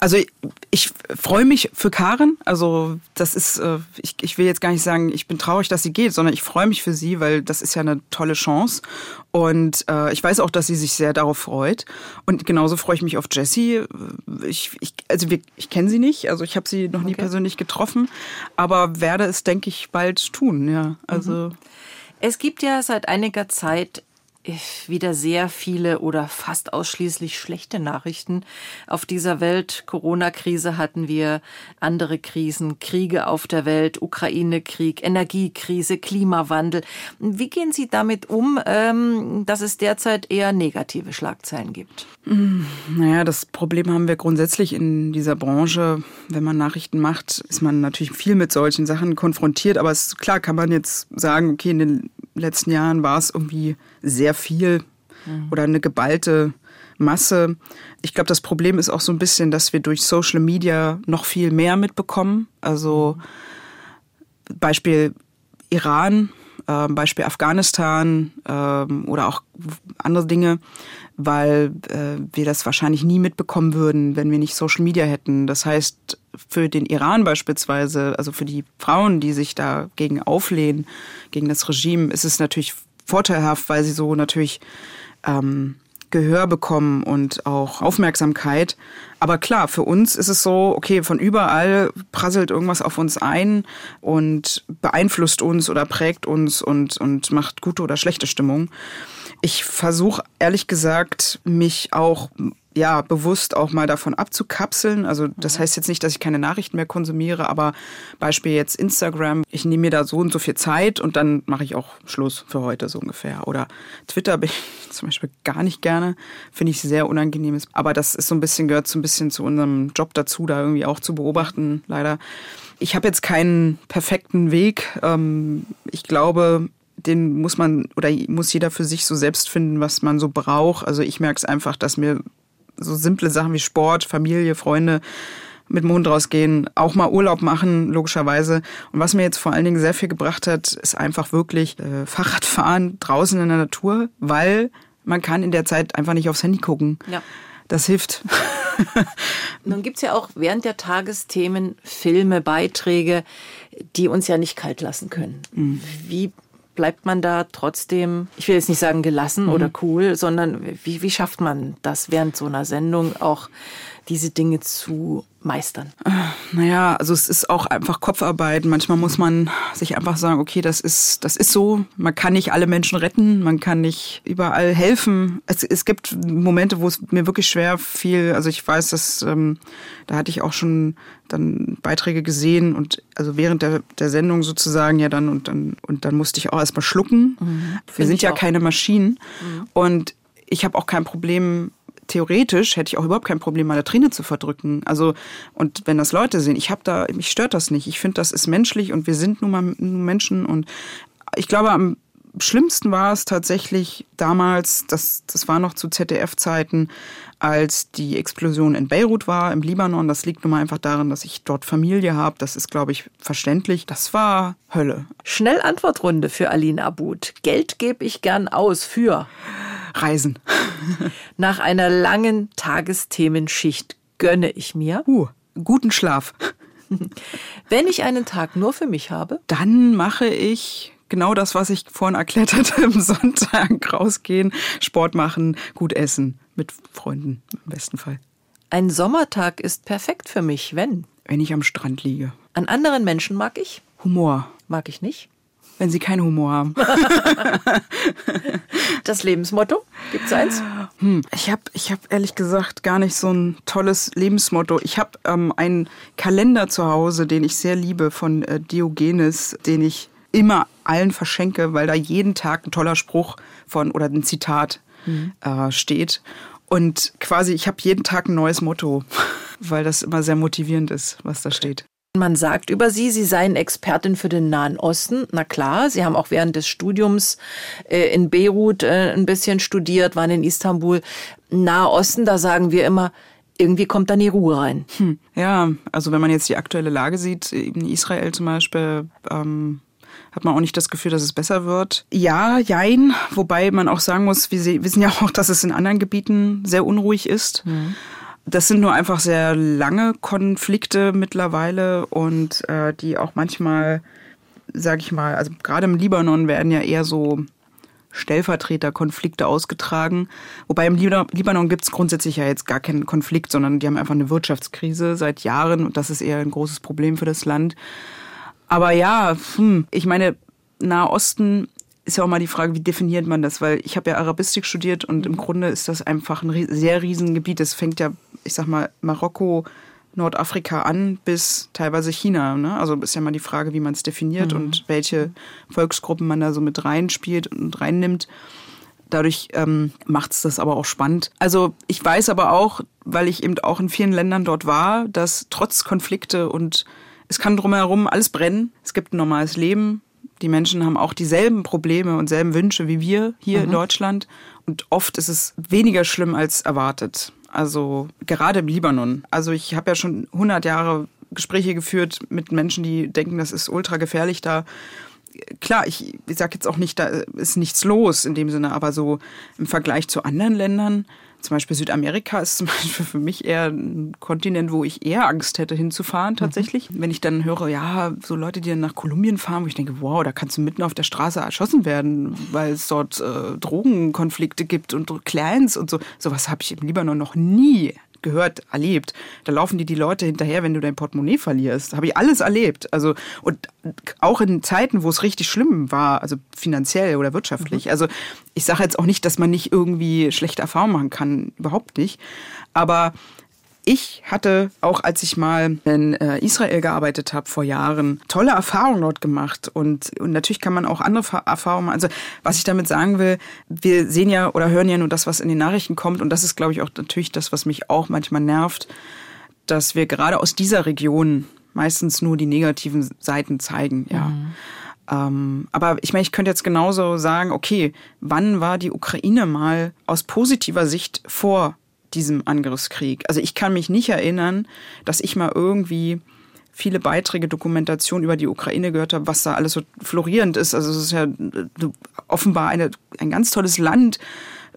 Also ich, ich freue mich für Karen. Also das ist, äh, ich, ich will jetzt gar nicht sagen, ich bin traurig, dass sie geht, sondern ich freue mich für sie, weil das ist ja eine tolle Chance. Und äh, ich weiß auch, dass sie sich sehr darauf freut. Und genauso freue ich mich auf Jessie. Ich, ich, also wir, ich kenne sie nicht, also ich habe sie noch nie okay. persönlich getroffen, aber werde es, denke ich, bald tun. Ja, also. Mhm. Es gibt ja seit einiger Zeit wieder sehr viele oder fast ausschließlich schlechte Nachrichten auf dieser Welt. Corona-Krise hatten wir, andere Krisen, Kriege auf der Welt, Ukraine-Krieg, Energiekrise, Klimawandel. Wie gehen Sie damit um, ähm, dass es derzeit eher negative Schlagzeilen gibt? Hm, naja, das Problem haben wir grundsätzlich in dieser Branche. Wenn man Nachrichten macht, ist man natürlich viel mit solchen Sachen konfrontiert. Aber es, klar kann man jetzt sagen, okay, in den letzten Jahren war es irgendwie sehr viel mhm. oder eine geballte Masse. Ich glaube, das Problem ist auch so ein bisschen, dass wir durch Social Media noch viel mehr mitbekommen. Also Beispiel Iran, äh, Beispiel Afghanistan äh, oder auch andere Dinge, weil äh, wir das wahrscheinlich nie mitbekommen würden, wenn wir nicht Social Media hätten. Das heißt, für den Iran beispielsweise, also für die Frauen, die sich dagegen auflehnen, gegen das Regime, ist es natürlich vorteilhaft, weil sie so natürlich ähm, Gehör bekommen und auch Aufmerksamkeit. Aber klar, für uns ist es so, okay, von überall prasselt irgendwas auf uns ein und beeinflusst uns oder prägt uns und, und macht gute oder schlechte Stimmung. Ich versuche ehrlich gesagt, mich auch ja, bewusst auch mal davon abzukapseln. Also das mhm. heißt jetzt nicht, dass ich keine Nachrichten mehr konsumiere, aber Beispiel jetzt Instagram, ich nehme mir da so und so viel Zeit und dann mache ich auch Schluss für heute so ungefähr. Oder Twitter bin ich <laughs> zum Beispiel gar nicht gerne, finde ich sehr unangenehm. Aber das ist so ein bisschen, gehört so ein bisschen zu unserem Job dazu, da irgendwie auch zu beobachten, leider. Ich habe jetzt keinen perfekten Weg. Ähm, ich glaube, den muss man oder muss jeder für sich so selbst finden, was man so braucht. Also ich merke es einfach, dass mir so simple Sachen wie Sport, Familie, Freunde mit dem Hund rausgehen, auch mal Urlaub machen, logischerweise. Und was mir jetzt vor allen Dingen sehr viel gebracht hat, ist einfach wirklich äh, Fahrradfahren draußen in der Natur, weil man kann in der Zeit einfach nicht aufs Handy gucken. Ja. Das hilft. <laughs> Nun gibt es ja auch während der Tagesthemen Filme, Beiträge, die uns ja nicht kalt lassen können. Mhm. Wie bleibt man da trotzdem, ich will jetzt nicht sagen gelassen mhm. oder cool, sondern wie, wie schafft man das während so einer Sendung auch diese Dinge zu meistern? Naja, also es ist auch einfach Kopfarbeit. Manchmal muss man sich einfach sagen, okay, das ist, das ist so. Man kann nicht alle Menschen retten, man kann nicht überall helfen. Es, es gibt Momente, wo es mir wirklich schwer fiel. Also ich weiß, dass ähm, da hatte ich auch schon dann Beiträge gesehen und also während der, der Sendung sozusagen ja dann und dann und dann musste ich auch erstmal schlucken. Mhm, Wir sind ja auch. keine Maschinen mhm. und ich habe auch kein Problem theoretisch hätte ich auch überhaupt kein Problem, meine Träne zu verdrücken. Also, und wenn das Leute sehen, ich habe da, mich stört das nicht. Ich finde, das ist menschlich und wir sind nun mal Menschen und ich glaube, am schlimmsten war es tatsächlich damals, das, das war noch zu ZDF-Zeiten, als die Explosion in Beirut war, im Libanon. Das liegt nun mal einfach daran, dass ich dort Familie habe. Das ist, glaube ich, verständlich. Das war Hölle. Schnell Antwortrunde für Aline Abud. Geld gebe ich gern aus für Reisen. <laughs> Nach einer langen Tagesthemenschicht gönne ich mir. Uh, guten Schlaf. <laughs> Wenn ich einen Tag nur für mich habe, dann mache ich genau das, was ich vorhin erklärt hatte, <laughs> am Sonntag rausgehen, Sport machen, gut essen, mit Freunden im besten Fall. Ein Sommertag ist perfekt für mich, wenn? Wenn ich am Strand liege. An anderen Menschen mag ich? Humor. Mag ich nicht? wenn sie keinen Humor haben. <laughs> das Lebensmotto? Gibt es eins? Hm, ich habe ich hab ehrlich gesagt gar nicht so ein tolles Lebensmotto. Ich habe ähm, einen Kalender zu Hause, den ich sehr liebe, von äh, Diogenes, den ich immer allen verschenke, weil da jeden Tag ein toller Spruch von oder ein Zitat mhm. äh, steht. Und quasi, ich habe jeden Tag ein neues Motto, <laughs> weil das immer sehr motivierend ist, was da steht. Man sagt über Sie, Sie seien Expertin für den Nahen Osten. Na klar, Sie haben auch während des Studiums äh, in Beirut äh, ein bisschen studiert, waren in Istanbul. Nahe Osten, da sagen wir immer, irgendwie kommt da nie Ruhe rein. Hm. Ja, also wenn man jetzt die aktuelle Lage sieht, in Israel zum Beispiel, ähm, hat man auch nicht das Gefühl, dass es besser wird. Ja, jein, wobei man auch sagen muss, wir wissen ja auch, <laughs> dass es in anderen Gebieten sehr unruhig ist. Mhm. Das sind nur einfach sehr lange Konflikte mittlerweile und äh, die auch manchmal, sag ich mal, also gerade im Libanon werden ja eher so Stellvertreterkonflikte ausgetragen. Wobei im Libanon gibt es grundsätzlich ja jetzt gar keinen Konflikt, sondern die haben einfach eine Wirtschaftskrise seit Jahren und das ist eher ein großes Problem für das Land. Aber ja, hm, ich meine, Nahosten ist ja auch mal die Frage, wie definiert man das? Weil ich habe ja Arabistik studiert und im Grunde ist das einfach ein sehr riesen Gebiet. Es fängt ja, ich sag mal, Marokko, Nordafrika an bis teilweise China. Ne? Also ist ja mal die Frage, wie man es definiert mhm. und welche Volksgruppen man da so mit reinspielt und reinnimmt. Dadurch ähm, macht es das aber auch spannend. Also ich weiß aber auch, weil ich eben auch in vielen Ländern dort war, dass trotz Konflikte und es kann drumherum alles brennen. Es gibt ein normales Leben. Die Menschen haben auch dieselben Probleme und selben Wünsche wie wir hier mhm. in Deutschland. Und oft ist es weniger schlimm als erwartet. Also gerade im Libanon. Also ich habe ja schon 100 Jahre Gespräche geführt mit Menschen, die denken, das ist ultra gefährlich da. Klar, ich, ich sage jetzt auch nicht, da ist nichts los in dem Sinne, aber so im Vergleich zu anderen Ländern zum Beispiel Südamerika ist zum <laughs> Beispiel für mich eher ein Kontinent, wo ich eher Angst hätte hinzufahren tatsächlich. Mhm. Wenn ich dann höre, ja, so Leute, die dann nach Kolumbien fahren, wo ich denke, wow, da kannst du mitten auf der Straße erschossen werden, weil es dort äh, Drogenkonflikte gibt und Clans und so. Sowas habe ich im Libanon noch nie gehört, erlebt. Da laufen dir die Leute hinterher, wenn du dein Portemonnaie verlierst. Habe ich alles erlebt. Also und auch in Zeiten, wo es richtig schlimm war, also finanziell oder wirtschaftlich. Mhm. Also ich sage jetzt auch nicht, dass man nicht irgendwie schlechte Erfahrungen machen kann, überhaupt nicht. Aber ich hatte auch, als ich mal in äh, Israel gearbeitet habe vor Jahren, tolle Erfahrungen dort gemacht. Und, und natürlich kann man auch andere Erfahrungen machen. Also was ich damit sagen will, wir sehen ja oder hören ja nur das, was in den Nachrichten kommt. Und das ist, glaube ich, auch natürlich das, was mich auch manchmal nervt, dass wir gerade aus dieser Region meistens nur die negativen Seiten zeigen. Ja. Mhm. Ähm, aber ich meine, ich könnte jetzt genauso sagen, okay, wann war die Ukraine mal aus positiver Sicht vor diesem Angriffskrieg. Also ich kann mich nicht erinnern, dass ich mal irgendwie viele Beiträge, Dokumentation über die Ukraine gehört habe, was da alles so florierend ist. Also es ist ja offenbar eine, ein ganz tolles Land,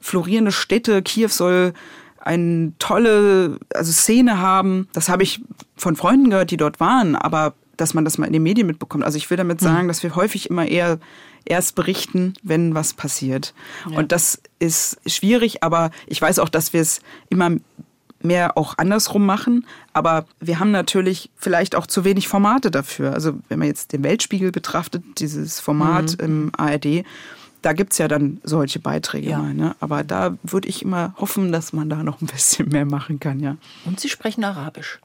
florierende Städte. Kiew soll eine tolle also Szene haben. Das habe ich von Freunden gehört, die dort waren, aber dass man das mal in den Medien mitbekommt. Also ich will damit hm. sagen, dass wir häufig immer eher erst berichten, wenn was passiert. Ja. Und das ist schwierig, aber ich weiß auch, dass wir es immer mehr auch andersrum machen. Aber wir haben natürlich vielleicht auch zu wenig Formate dafür. Also wenn man jetzt den Weltspiegel betrachtet, dieses Format mhm. im ARD, da gibt es ja dann solche Beiträge ja. mal. Ne? Aber da würde ich immer hoffen, dass man da noch ein bisschen mehr machen kann, ja. Und Sie sprechen Arabisch?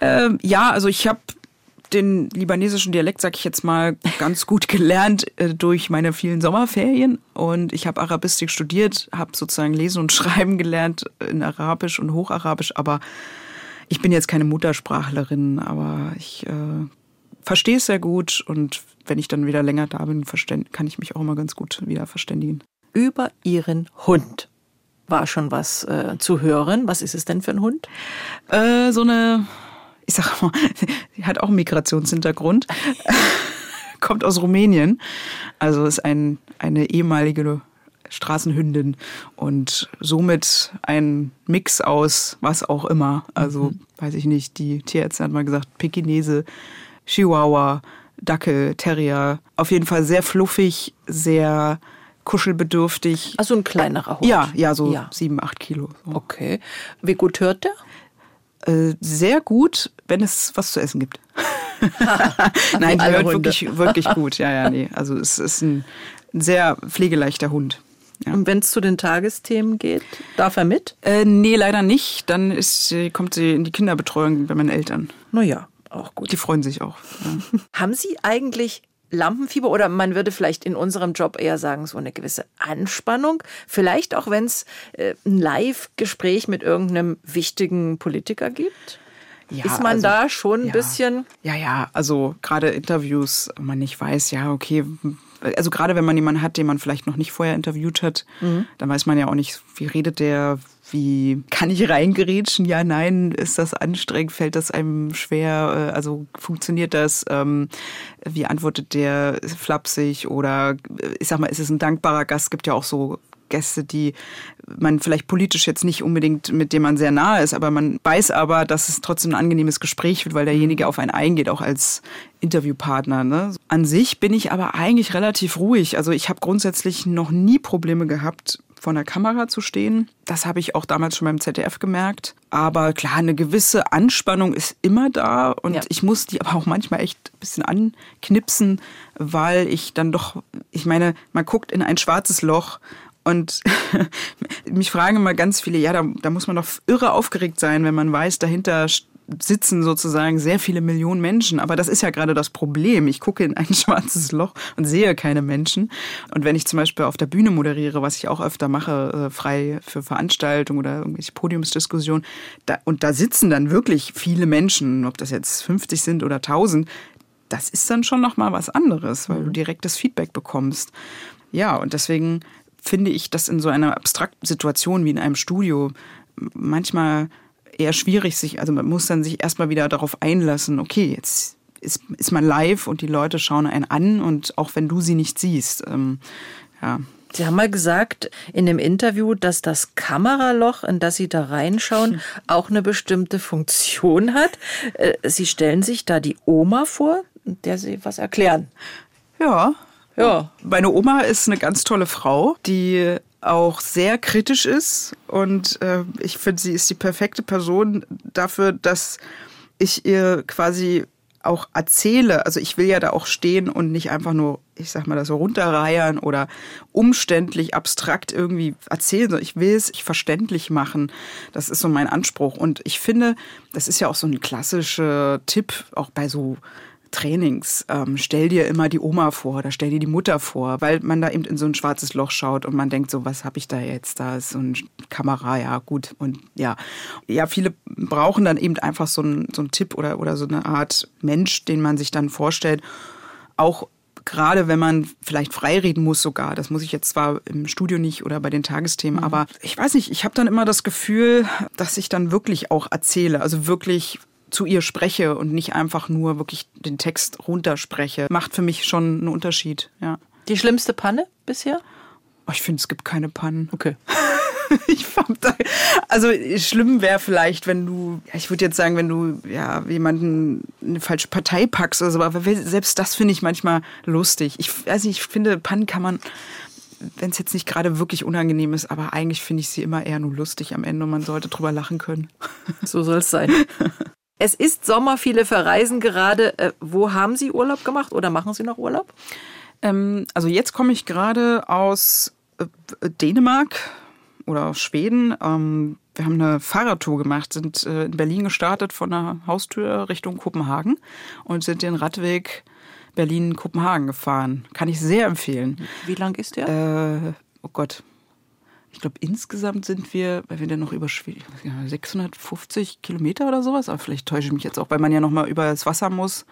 Ähm, ja, also ich habe den libanesischen Dialekt, sag ich jetzt mal, ganz gut gelernt äh, durch meine vielen Sommerferien. Und ich habe Arabistik studiert, habe sozusagen Lesen und Schreiben gelernt in Arabisch und Hocharabisch. Aber ich bin jetzt keine Muttersprachlerin, aber ich äh, verstehe es sehr gut. Und wenn ich dann wieder länger da bin, kann ich mich auch immer ganz gut wieder verständigen. Über Ihren Hund war schon was äh, zu hören. Was ist es denn für ein Hund? Äh, so eine ich sag mal, <laughs> sie hat auch einen Migrationshintergrund, <laughs> kommt aus Rumänien, also ist ein, eine ehemalige Straßenhündin und somit ein Mix aus was auch immer. Also, mhm. weiß ich nicht, die Tierärztin hat mal gesagt, Pekinese, Chihuahua, Dackel, Terrier. Auf jeden Fall sehr fluffig, sehr kuschelbedürftig. Also ein kleinerer Hund. Ja, ja, so ja. sieben, acht Kilo. So. Okay. Wie gut hört der? Äh, sehr gut, wenn es was zu essen gibt. <laughs> Nein, die hört wirklich, wirklich gut. Ja, ja, nee. Also es ist ein sehr pflegeleichter Hund. Ja. Und wenn es zu den Tagesthemen geht, darf er mit? Äh, nee, leider nicht. Dann ist, kommt sie in die Kinderbetreuung bei meinen Eltern. Naja, auch gut. Die freuen sich auch. Ja. <laughs> Haben Sie eigentlich Lampenfieber oder man würde vielleicht in unserem Job eher sagen, so eine gewisse Anspannung. Vielleicht auch, wenn es äh, ein Live-Gespräch mit irgendeinem wichtigen Politiker gibt? Ja, ist man also, da schon ein ja, bisschen. Ja, ja, also gerade Interviews, man nicht weiß, ja, okay, also gerade wenn man jemanden hat, den man vielleicht noch nicht vorher interviewt hat, mhm. dann weiß man ja auch nicht, wie redet der, wie kann ich reingerätschen? Ja, nein, ist das anstrengend, fällt das einem schwer, äh, also funktioniert das? Ähm, wie antwortet der flapsig oder äh, ich sag mal, ist es ein dankbarer Gast? Es gibt ja auch so Gäste, die man vielleicht politisch jetzt nicht unbedingt, mit dem man sehr nahe ist, aber man weiß aber, dass es trotzdem ein angenehmes Gespräch wird, weil derjenige auf einen eingeht, auch als Interviewpartner. Ne? An sich bin ich aber eigentlich relativ ruhig. Also ich habe grundsätzlich noch nie Probleme gehabt, vor der Kamera zu stehen. Das habe ich auch damals schon beim ZDF gemerkt. Aber klar, eine gewisse Anspannung ist immer da und ja. ich muss die aber auch manchmal echt ein bisschen anknipsen, weil ich dann doch, ich meine, man guckt in ein schwarzes Loch und <laughs> mich fragen immer ganz viele, ja, da, da muss man doch irre aufgeregt sein, wenn man weiß, dahinter sitzen sozusagen sehr viele Millionen Menschen. Aber das ist ja gerade das Problem. Ich gucke in ein <laughs> schwarzes Loch und sehe keine Menschen. Und wenn ich zum Beispiel auf der Bühne moderiere, was ich auch öfter mache, äh, frei für Veranstaltungen oder irgendwelche Podiumsdiskussionen, da, und da sitzen dann wirklich viele Menschen, ob das jetzt 50 sind oder 1000, das ist dann schon nochmal was anderes, weil du mhm. direktes Feedback bekommst. Ja, und deswegen finde ich das in so einer abstrakten Situation wie in einem Studio manchmal eher schwierig, sich, also man muss dann sich erstmal wieder darauf einlassen, okay, jetzt ist, ist man live und die Leute schauen einen an und auch wenn du sie nicht siehst. Ähm, ja. Sie haben mal gesagt in dem Interview, dass das Kameraloch, in das Sie da reinschauen, <laughs> auch eine bestimmte Funktion hat. Äh, sie stellen sich da die Oma vor, der Sie was erklären. Ja. Ja. Meine Oma ist eine ganz tolle Frau, die auch sehr kritisch ist und äh, ich finde, sie ist die perfekte Person dafür, dass ich ihr quasi auch erzähle. Also ich will ja da auch stehen und nicht einfach nur, ich sag mal, das so runterreiern oder umständlich, abstrakt irgendwie erzählen, sondern ich will es ich verständlich machen. Das ist so mein Anspruch. Und ich finde, das ist ja auch so ein klassischer Tipp, auch bei so Trainings, ähm, stell dir immer die Oma vor oder stell dir die Mutter vor, weil man da eben in so ein schwarzes Loch schaut und man denkt so, was habe ich da jetzt? Da ist so eine Kamera, ja gut und ja. Ja, viele brauchen dann eben einfach so einen, so einen Tipp oder, oder so eine Art Mensch, den man sich dann vorstellt, auch gerade wenn man vielleicht freireden muss sogar, das muss ich jetzt zwar im Studio nicht oder bei den Tagesthemen, mhm. aber ich weiß nicht, ich habe dann immer das Gefühl, dass ich dann wirklich auch erzähle, also wirklich zu ihr spreche und nicht einfach nur wirklich den Text runterspreche, macht für mich schon einen Unterschied. Ja. Die schlimmste Panne bisher? Oh, ich finde, es gibt keine Pannen. Okay. <laughs> ich fand, also schlimm wäre vielleicht, wenn du, ja, ich würde jetzt sagen, wenn du ja jemanden eine falsche Partei packst oder so, aber selbst das finde ich manchmal lustig. Ich weiß nicht, ich finde, Pannen kann man, wenn es jetzt nicht gerade wirklich unangenehm ist, aber eigentlich finde ich sie immer eher nur lustig am Ende und man sollte drüber lachen können. So soll es sein. <laughs> Es ist Sommer, viele verreisen gerade. Äh, wo haben Sie Urlaub gemacht oder machen Sie noch Urlaub? Ähm, also jetzt komme ich gerade aus äh, Dänemark oder aus Schweden. Ähm, wir haben eine Fahrradtour gemacht, sind äh, in Berlin gestartet von der Haustür Richtung Kopenhagen und sind den Radweg Berlin-Kopenhagen gefahren. Kann ich sehr empfehlen. Wie lang ist der? Äh, oh Gott, ich glaube, insgesamt sind wir, weil wir dann noch über 650 Kilometer oder sowas, aber vielleicht täusche ich mich jetzt auch, weil man ja nochmal über das Wasser muss.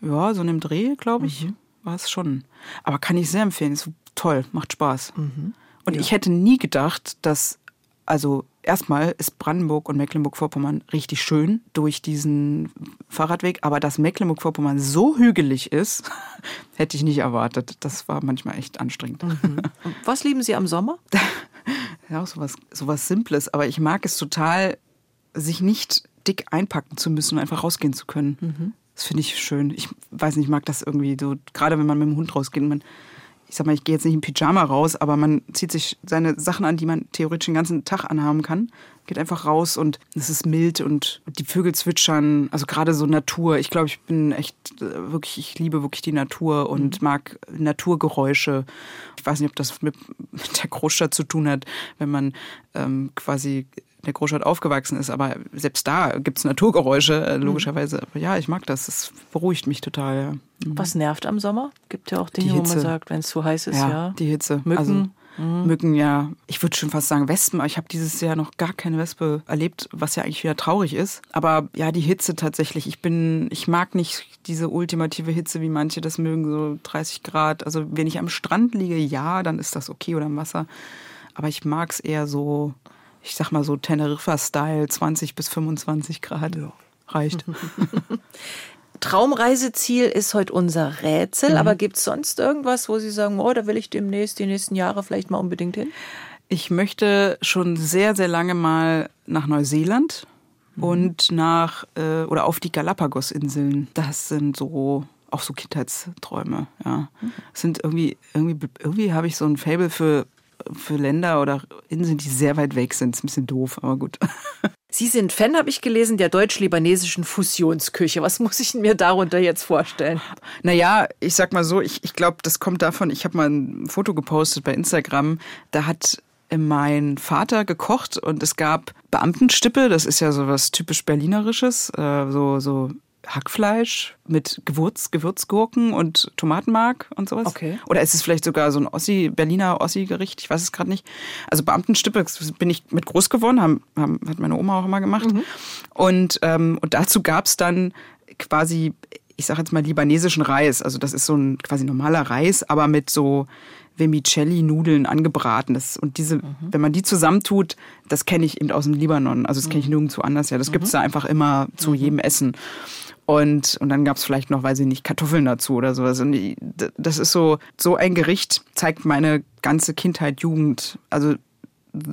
Ja, so in einem Dreh, glaube ich, mhm. war es schon. Aber kann ich sehr empfehlen, ist toll, macht Spaß. Mhm. Und ja. ich hätte nie gedacht, dass, also erstmal ist Brandenburg und Mecklenburg-Vorpommern richtig schön durch diesen Fahrradweg, aber dass Mecklenburg-Vorpommern so hügelig ist, <laughs> hätte ich nicht erwartet. Das war manchmal echt anstrengend. Mhm. <laughs> Was lieben Sie am Sommer? <laughs> ja, sowas, sowas Simples, aber ich mag es total, sich nicht dick einpacken zu müssen und einfach rausgehen zu können. Mhm. Das finde ich schön. Ich weiß nicht, ich mag das irgendwie so, gerade wenn man mit dem Hund rausgeht. Man, ich sag mal, ich gehe jetzt nicht im Pyjama raus, aber man zieht sich seine Sachen an, die man theoretisch den ganzen Tag anhaben kann. Geht einfach raus und es ist mild und die Vögel zwitschern. Also gerade so Natur. Ich glaube, ich bin echt äh, wirklich, ich liebe wirklich die Natur und mhm. mag Naturgeräusche. Ich weiß nicht, ob das mit, <laughs> der Großstadt zu tun hat, wenn man ähm, quasi in der Großstadt aufgewachsen ist, aber selbst da gibt es Naturgeräusche, äh, mhm. logischerweise. Aber ja, ich mag das. Es beruhigt mich total. Ja. Mhm. Was nervt am Sommer? Gibt ja auch Dinge, wo man sagt, wenn es zu heiß ist, ja. ja. Die Hitze. Mücken. Also, mhm. Mücken, ja. Ich würde schon fast sagen Wespen, aber ich habe dieses Jahr noch gar keine Wespe erlebt, was ja eigentlich wieder traurig ist. Aber ja, die Hitze tatsächlich. Ich bin, ich mag nicht diese ultimative Hitze, wie manche das mögen, so 30 Grad. Also wenn ich am Strand liege, ja, dann ist das okay oder im Wasser. Aber ich mag es eher so ich sag mal so Teneriffa-Style, 20 bis 25 Grad. Ja, reicht. <laughs> Traumreiseziel ist heute unser Rätsel, mhm. aber gibt es sonst irgendwas, wo Sie sagen, oh, da will ich demnächst, die nächsten Jahre vielleicht mal unbedingt hin? Ich möchte schon sehr, sehr lange mal nach Neuseeland mhm. und nach äh, oder auf die Galapagos-Inseln. Das sind so auch so Kindheitsträume. Ja, mhm. sind irgendwie irgendwie irgendwie habe ich so ein Fable für für Länder oder Inseln, die sehr weit weg sind. Ist ein bisschen doof, aber gut. <laughs> Sie sind Fan, habe ich gelesen, der deutsch-libanesischen Fusionsküche. Was muss ich mir darunter jetzt vorstellen? Naja, ich sag mal so, ich, ich glaube, das kommt davon, ich habe mal ein Foto gepostet bei Instagram, da hat mein Vater gekocht und es gab Beamtenstippe, das ist ja so was typisch Berlinerisches, äh, so, so Hackfleisch mit Gewürz, Gewürzgurken und Tomatenmark und sowas. Okay. Oder ist es vielleicht sogar so ein Ossi, Berliner Ossi-Gericht? Ich weiß es gerade nicht. Also Beamtenstippe bin ich mit groß geworden, haben, haben, hat meine Oma auch immer gemacht. Mhm. Und, ähm, und dazu gab es dann quasi, ich sage jetzt mal libanesischen Reis. Also das ist so ein quasi normaler Reis, aber mit so Vermicelli-Nudeln angebraten. Das, und diese, mhm. wenn man die zusammentut, das kenne ich eben aus dem Libanon. Also das kenne ich mhm. nirgendwo anders. Ja, das mhm. gibt es da einfach immer zu mhm. jedem Essen. Und, und dann gab es vielleicht noch, weiß ich nicht, Kartoffeln dazu oder sowas. Und das ist so, so ein Gericht zeigt meine ganze Kindheit, Jugend. Also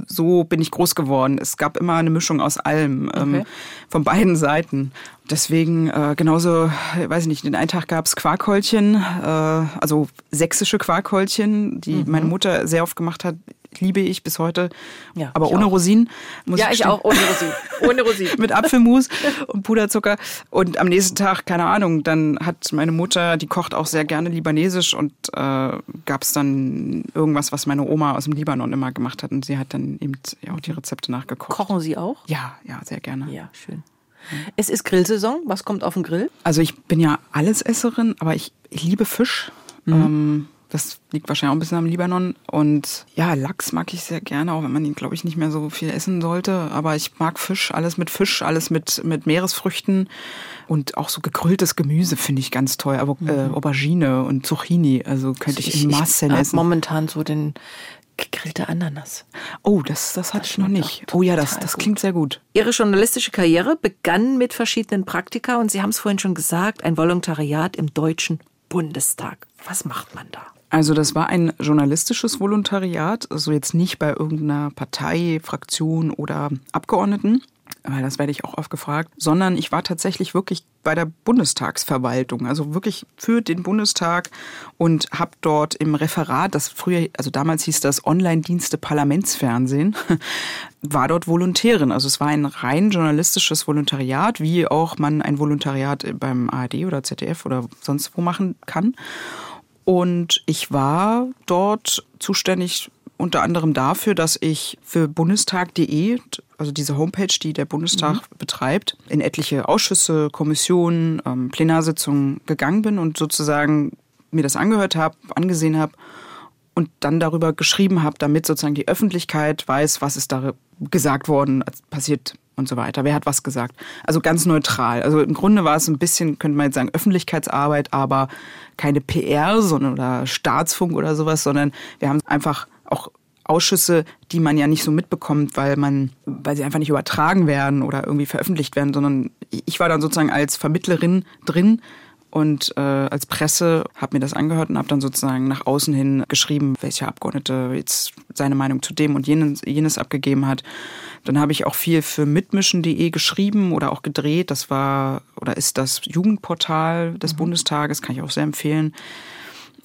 so bin ich groß geworden. Es gab immer eine Mischung aus allem, ähm, okay. ähm, von beiden Seiten. Deswegen äh, genauso, weiß ich nicht, den einen Tag gab es Quarkhäulchen, äh, also sächsische Quarkhäulchen, die mhm. meine Mutter sehr oft gemacht hat liebe ich bis heute. Ja, aber ohne auch. Rosinen. Muss ja, ich, ich auch ohne Rosinen. Ohne Rosinen. <laughs> Mit Apfelmus und Puderzucker. Und am nächsten Tag, keine Ahnung, dann hat meine Mutter, die kocht auch sehr gerne libanesisch und äh, gab es dann irgendwas, was meine Oma aus dem Libanon immer gemacht hat. Und sie hat dann eben auch die Rezepte nachgekocht. Kochen Sie auch? Ja, ja, sehr gerne. Ja, schön. Es ist Grillsaison. Was kommt auf den Grill? Also ich bin ja Allesesserin, aber ich, ich liebe Fisch. Mhm. Ähm, das liegt wahrscheinlich auch ein bisschen am Libanon. Und ja, Lachs mag ich sehr gerne, auch wenn man ihn, glaube ich, nicht mehr so viel essen sollte. Aber ich mag Fisch, alles mit Fisch, alles mit, mit Meeresfrüchten. Und auch so gegrilltes Gemüse finde ich ganz toll. Aber mhm. äh, Aubergine und Zucchini, also könnte ich, ich in Massen ich essen. momentan so den gegrillte Ananas. Oh, das, das hatte das ich noch nicht. Oh ja, das, das klingt sehr gut. Ihre journalistische Karriere begann mit verschiedenen Praktika und Sie haben es vorhin schon gesagt, ein Volontariat im Deutschen Bundestag. Was macht man da? Also das war ein journalistisches Volontariat, also jetzt nicht bei irgendeiner Partei, Fraktion oder Abgeordneten, weil das werde ich auch oft gefragt, sondern ich war tatsächlich wirklich bei der Bundestagsverwaltung, also wirklich für den Bundestag und habe dort im Referat, das früher, also damals hieß das Online-Dienste Parlamentsfernsehen, <laughs> war dort Volontärin. Also es war ein rein journalistisches Volontariat, wie auch man ein Volontariat beim ARD oder ZDF oder sonst wo machen kann. Und ich war dort zuständig unter anderem dafür, dass ich für bundestag.de, also diese Homepage, die der Bundestag mhm. betreibt, in etliche Ausschüsse, Kommissionen, ähm, Plenarsitzungen gegangen bin und sozusagen mir das angehört habe, angesehen habe und dann darüber geschrieben habe, damit sozusagen die Öffentlichkeit weiß, was ist da gesagt worden, passiert und so weiter. Wer hat was gesagt? Also ganz neutral. Also im Grunde war es ein bisschen, könnte man jetzt sagen, Öffentlichkeitsarbeit, aber keine PR, sondern oder Staatsfunk oder sowas, sondern wir haben einfach auch Ausschüsse, die man ja nicht so mitbekommt, weil man, weil sie einfach nicht übertragen werden oder irgendwie veröffentlicht werden, sondern ich war dann sozusagen als Vermittlerin drin und äh, als Presse habe mir das angehört und habe dann sozusagen nach außen hin geschrieben, welcher Abgeordnete jetzt seine Meinung zu dem und jenes, jenes abgegeben hat. Dann habe ich auch viel für mitmischen.de geschrieben oder auch gedreht. Das war oder ist das Jugendportal des mhm. Bundestages, kann ich auch sehr empfehlen.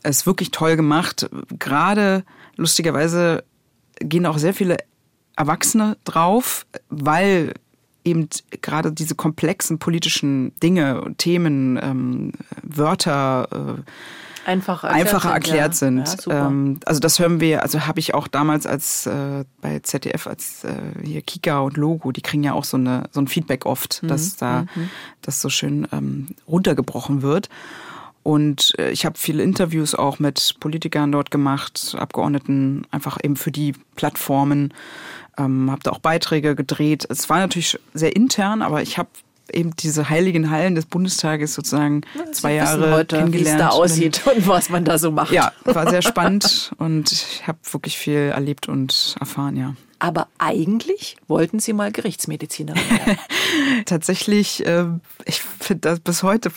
Es ist wirklich toll gemacht. Gerade lustigerweise gehen auch sehr viele Erwachsene drauf, weil eben gerade diese komplexen politischen Dinge, Themen, ähm, Wörter äh, einfacher erklärt einfacher sind. Erklärt sind. Ja, ähm, also das hören wir, also habe ich auch damals als äh, bei ZDF als äh, hier Kika und Logo, die kriegen ja auch so eine so ein Feedback oft, mhm. dass da mhm. das so schön ähm, runtergebrochen wird. Und äh, ich habe viele Interviews auch mit Politikern dort gemacht, Abgeordneten, einfach eben für die Plattformen ähm, habe da auch Beiträge gedreht. Es war natürlich sehr intern, aber ich habe eben diese heiligen Hallen des Bundestages sozusagen ja, zwei Jahre heute, kennengelernt. Wie es da aussieht und was man da so macht. Ja, war sehr spannend und ich habe wirklich viel erlebt und erfahren, ja. Aber eigentlich wollten Sie mal Gerichtsmedizinerin werden. <laughs> Tatsächlich, äh, ich finde das bis heute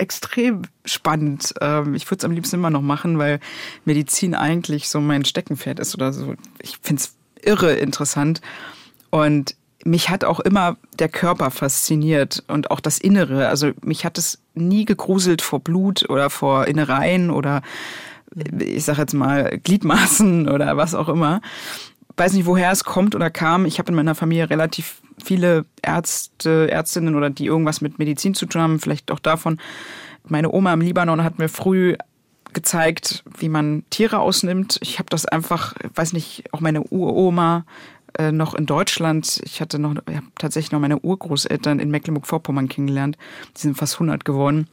extrem spannend. Ähm, ich würde es am liebsten immer noch machen, weil Medizin eigentlich so mein Steckenpferd ist oder so. Ich finde es irre interessant. Und mich hat auch immer der Körper fasziniert und auch das Innere. Also mich hat es nie gegruselt vor Blut oder vor Innereien oder ich sag jetzt mal Gliedmaßen oder was auch immer. Weiß nicht, woher es kommt oder kam. Ich habe in meiner Familie relativ viele Ärzte, Ärztinnen oder die irgendwas mit Medizin zu tun haben, vielleicht auch davon. Meine Oma im Libanon hat mir früh gezeigt, wie man Tiere ausnimmt. Ich habe das einfach, weiß nicht, auch meine Uroma äh, noch in Deutschland. Ich hatte noch, ich habe tatsächlich noch meine Urgroßeltern in Mecklenburg-Vorpommern kennengelernt. Die sind fast 100 geworden.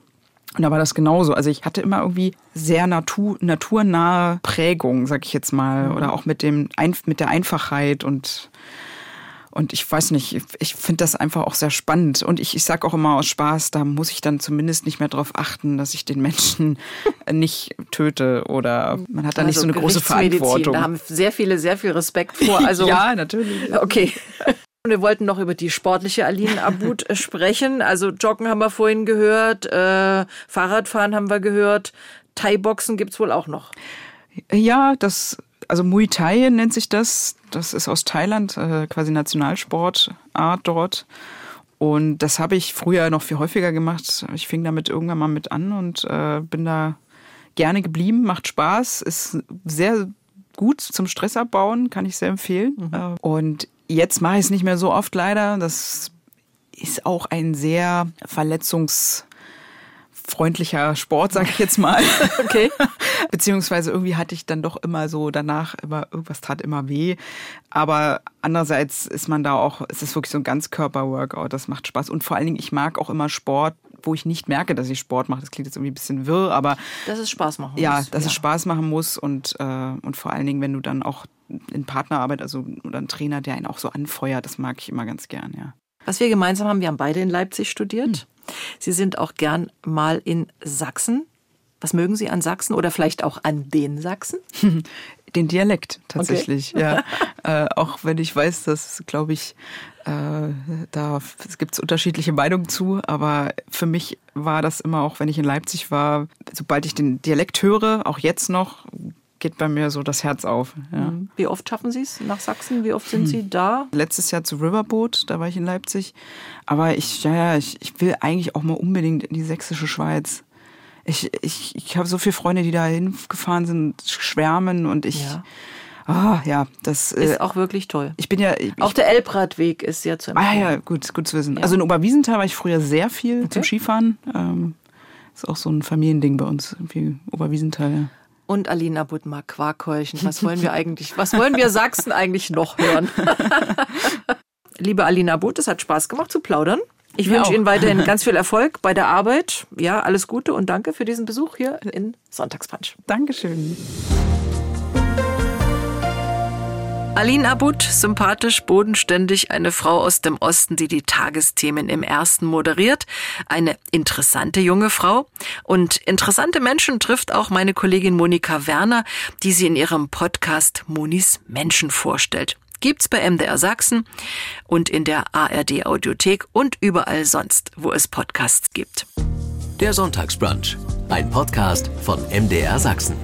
Und da war das genauso. Also ich hatte immer irgendwie sehr natur, naturnahe Prägung, sag ich jetzt mal, oder auch mit dem mit der Einfachheit und und ich weiß nicht, ich finde das einfach auch sehr spannend. Und ich, ich sage auch immer aus Spaß, da muss ich dann zumindest nicht mehr darauf achten, dass ich den Menschen <laughs> nicht töte oder man hat da also nicht so eine große Verantwortung. Da haben sehr viele sehr viel Respekt vor. <laughs> Also ja, natürlich. Okay. <laughs> Wir wollten noch über die sportliche Aline Abud <laughs> sprechen. Also Joggen haben wir vorhin gehört, äh, Fahrradfahren haben wir gehört, Thai-Boxen gibt's wohl auch noch. Ja, das, also Muay Thai nennt sich das. Das ist aus Thailand, äh, quasi Nationalsportart dort. Und das habe ich früher noch viel häufiger gemacht. Ich fing damit irgendwann mal mit an und äh, bin da gerne geblieben, macht Spaß, ist sehr gut zum Stressabbauen, kann ich sehr empfehlen. Mhm. Äh, und Jetzt mache ich es nicht mehr so oft leider. Das ist auch ein sehr verletzungsfreundlicher Sport, sag ich jetzt mal. <laughs> okay. <laughs> Beziehungsweise irgendwie hatte ich dann doch immer so danach immer irgendwas tat immer weh. Aber andererseits ist man da auch, es ist wirklich so ein Ganzkörper-Workout. Das macht Spaß und vor allen Dingen ich mag auch immer Sport, wo ich nicht merke, dass ich Sport mache. Das klingt jetzt irgendwie ein bisschen wirr, aber dass es Spaß machen ja, muss. Dass ja, dass es Spaß machen muss und äh, und vor allen Dingen, wenn du dann auch in Partnerarbeit, also oder ein Trainer, der einen auch so anfeuert, das mag ich immer ganz gern, ja. Was wir gemeinsam haben, wir haben beide in Leipzig studiert. Hm. Sie sind auch gern mal in Sachsen. Was mögen Sie an Sachsen oder vielleicht auch an den Sachsen? <laughs> Den Dialekt tatsächlich, okay. ja. <laughs> äh, auch wenn ich weiß, dass, glaube ich, äh, da gibt es unterschiedliche Meinungen zu, aber für mich war das immer auch, wenn ich in Leipzig war, sobald ich den Dialekt höre, auch jetzt noch, geht bei mir so das Herz auf. Ja. Wie oft schaffen Sie es nach Sachsen? Wie oft sind hm. Sie da? Letztes Jahr zu Riverboat, da war ich in Leipzig. Aber ich, ja, ja, ich, ich will eigentlich auch mal unbedingt in die sächsische Schweiz. Ich, ich, ich habe so viele Freunde, die da hingefahren sind, schwärmen und ich. Ja. Ah, ja, das ist äh, auch wirklich toll. Ich bin ja ich, auch der Elbradweg ist ja zu empfehlen. Ah ja, gut, gut zu wissen. Ja. Also in Oberwiesenthal war ich früher sehr viel okay. zum Skifahren. Ähm, ist auch so ein Familiending bei uns, irgendwie Oberwiesenthal. Und Alina Budmar, Quarkhäulchen. Was wollen wir eigentlich, was wollen wir Sachsen eigentlich noch hören? <laughs> Liebe Alina Butt, es hat Spaß gemacht zu plaudern. Ich wünsche Ihnen weiterhin ganz viel Erfolg bei der Arbeit. Ja, alles Gute und danke für diesen Besuch hier in Sonntagspunch. Dankeschön. Aline Abud, sympathisch, bodenständig, eine Frau aus dem Osten, die die Tagesthemen im Ersten moderiert. Eine interessante junge Frau. Und interessante Menschen trifft auch meine Kollegin Monika Werner, die sie in ihrem Podcast Monis Menschen vorstellt. Gibt's bei MDR Sachsen und in der ARD Audiothek und überall sonst, wo es Podcasts gibt. Der Sonntagsbrunch, ein Podcast von MDR Sachsen.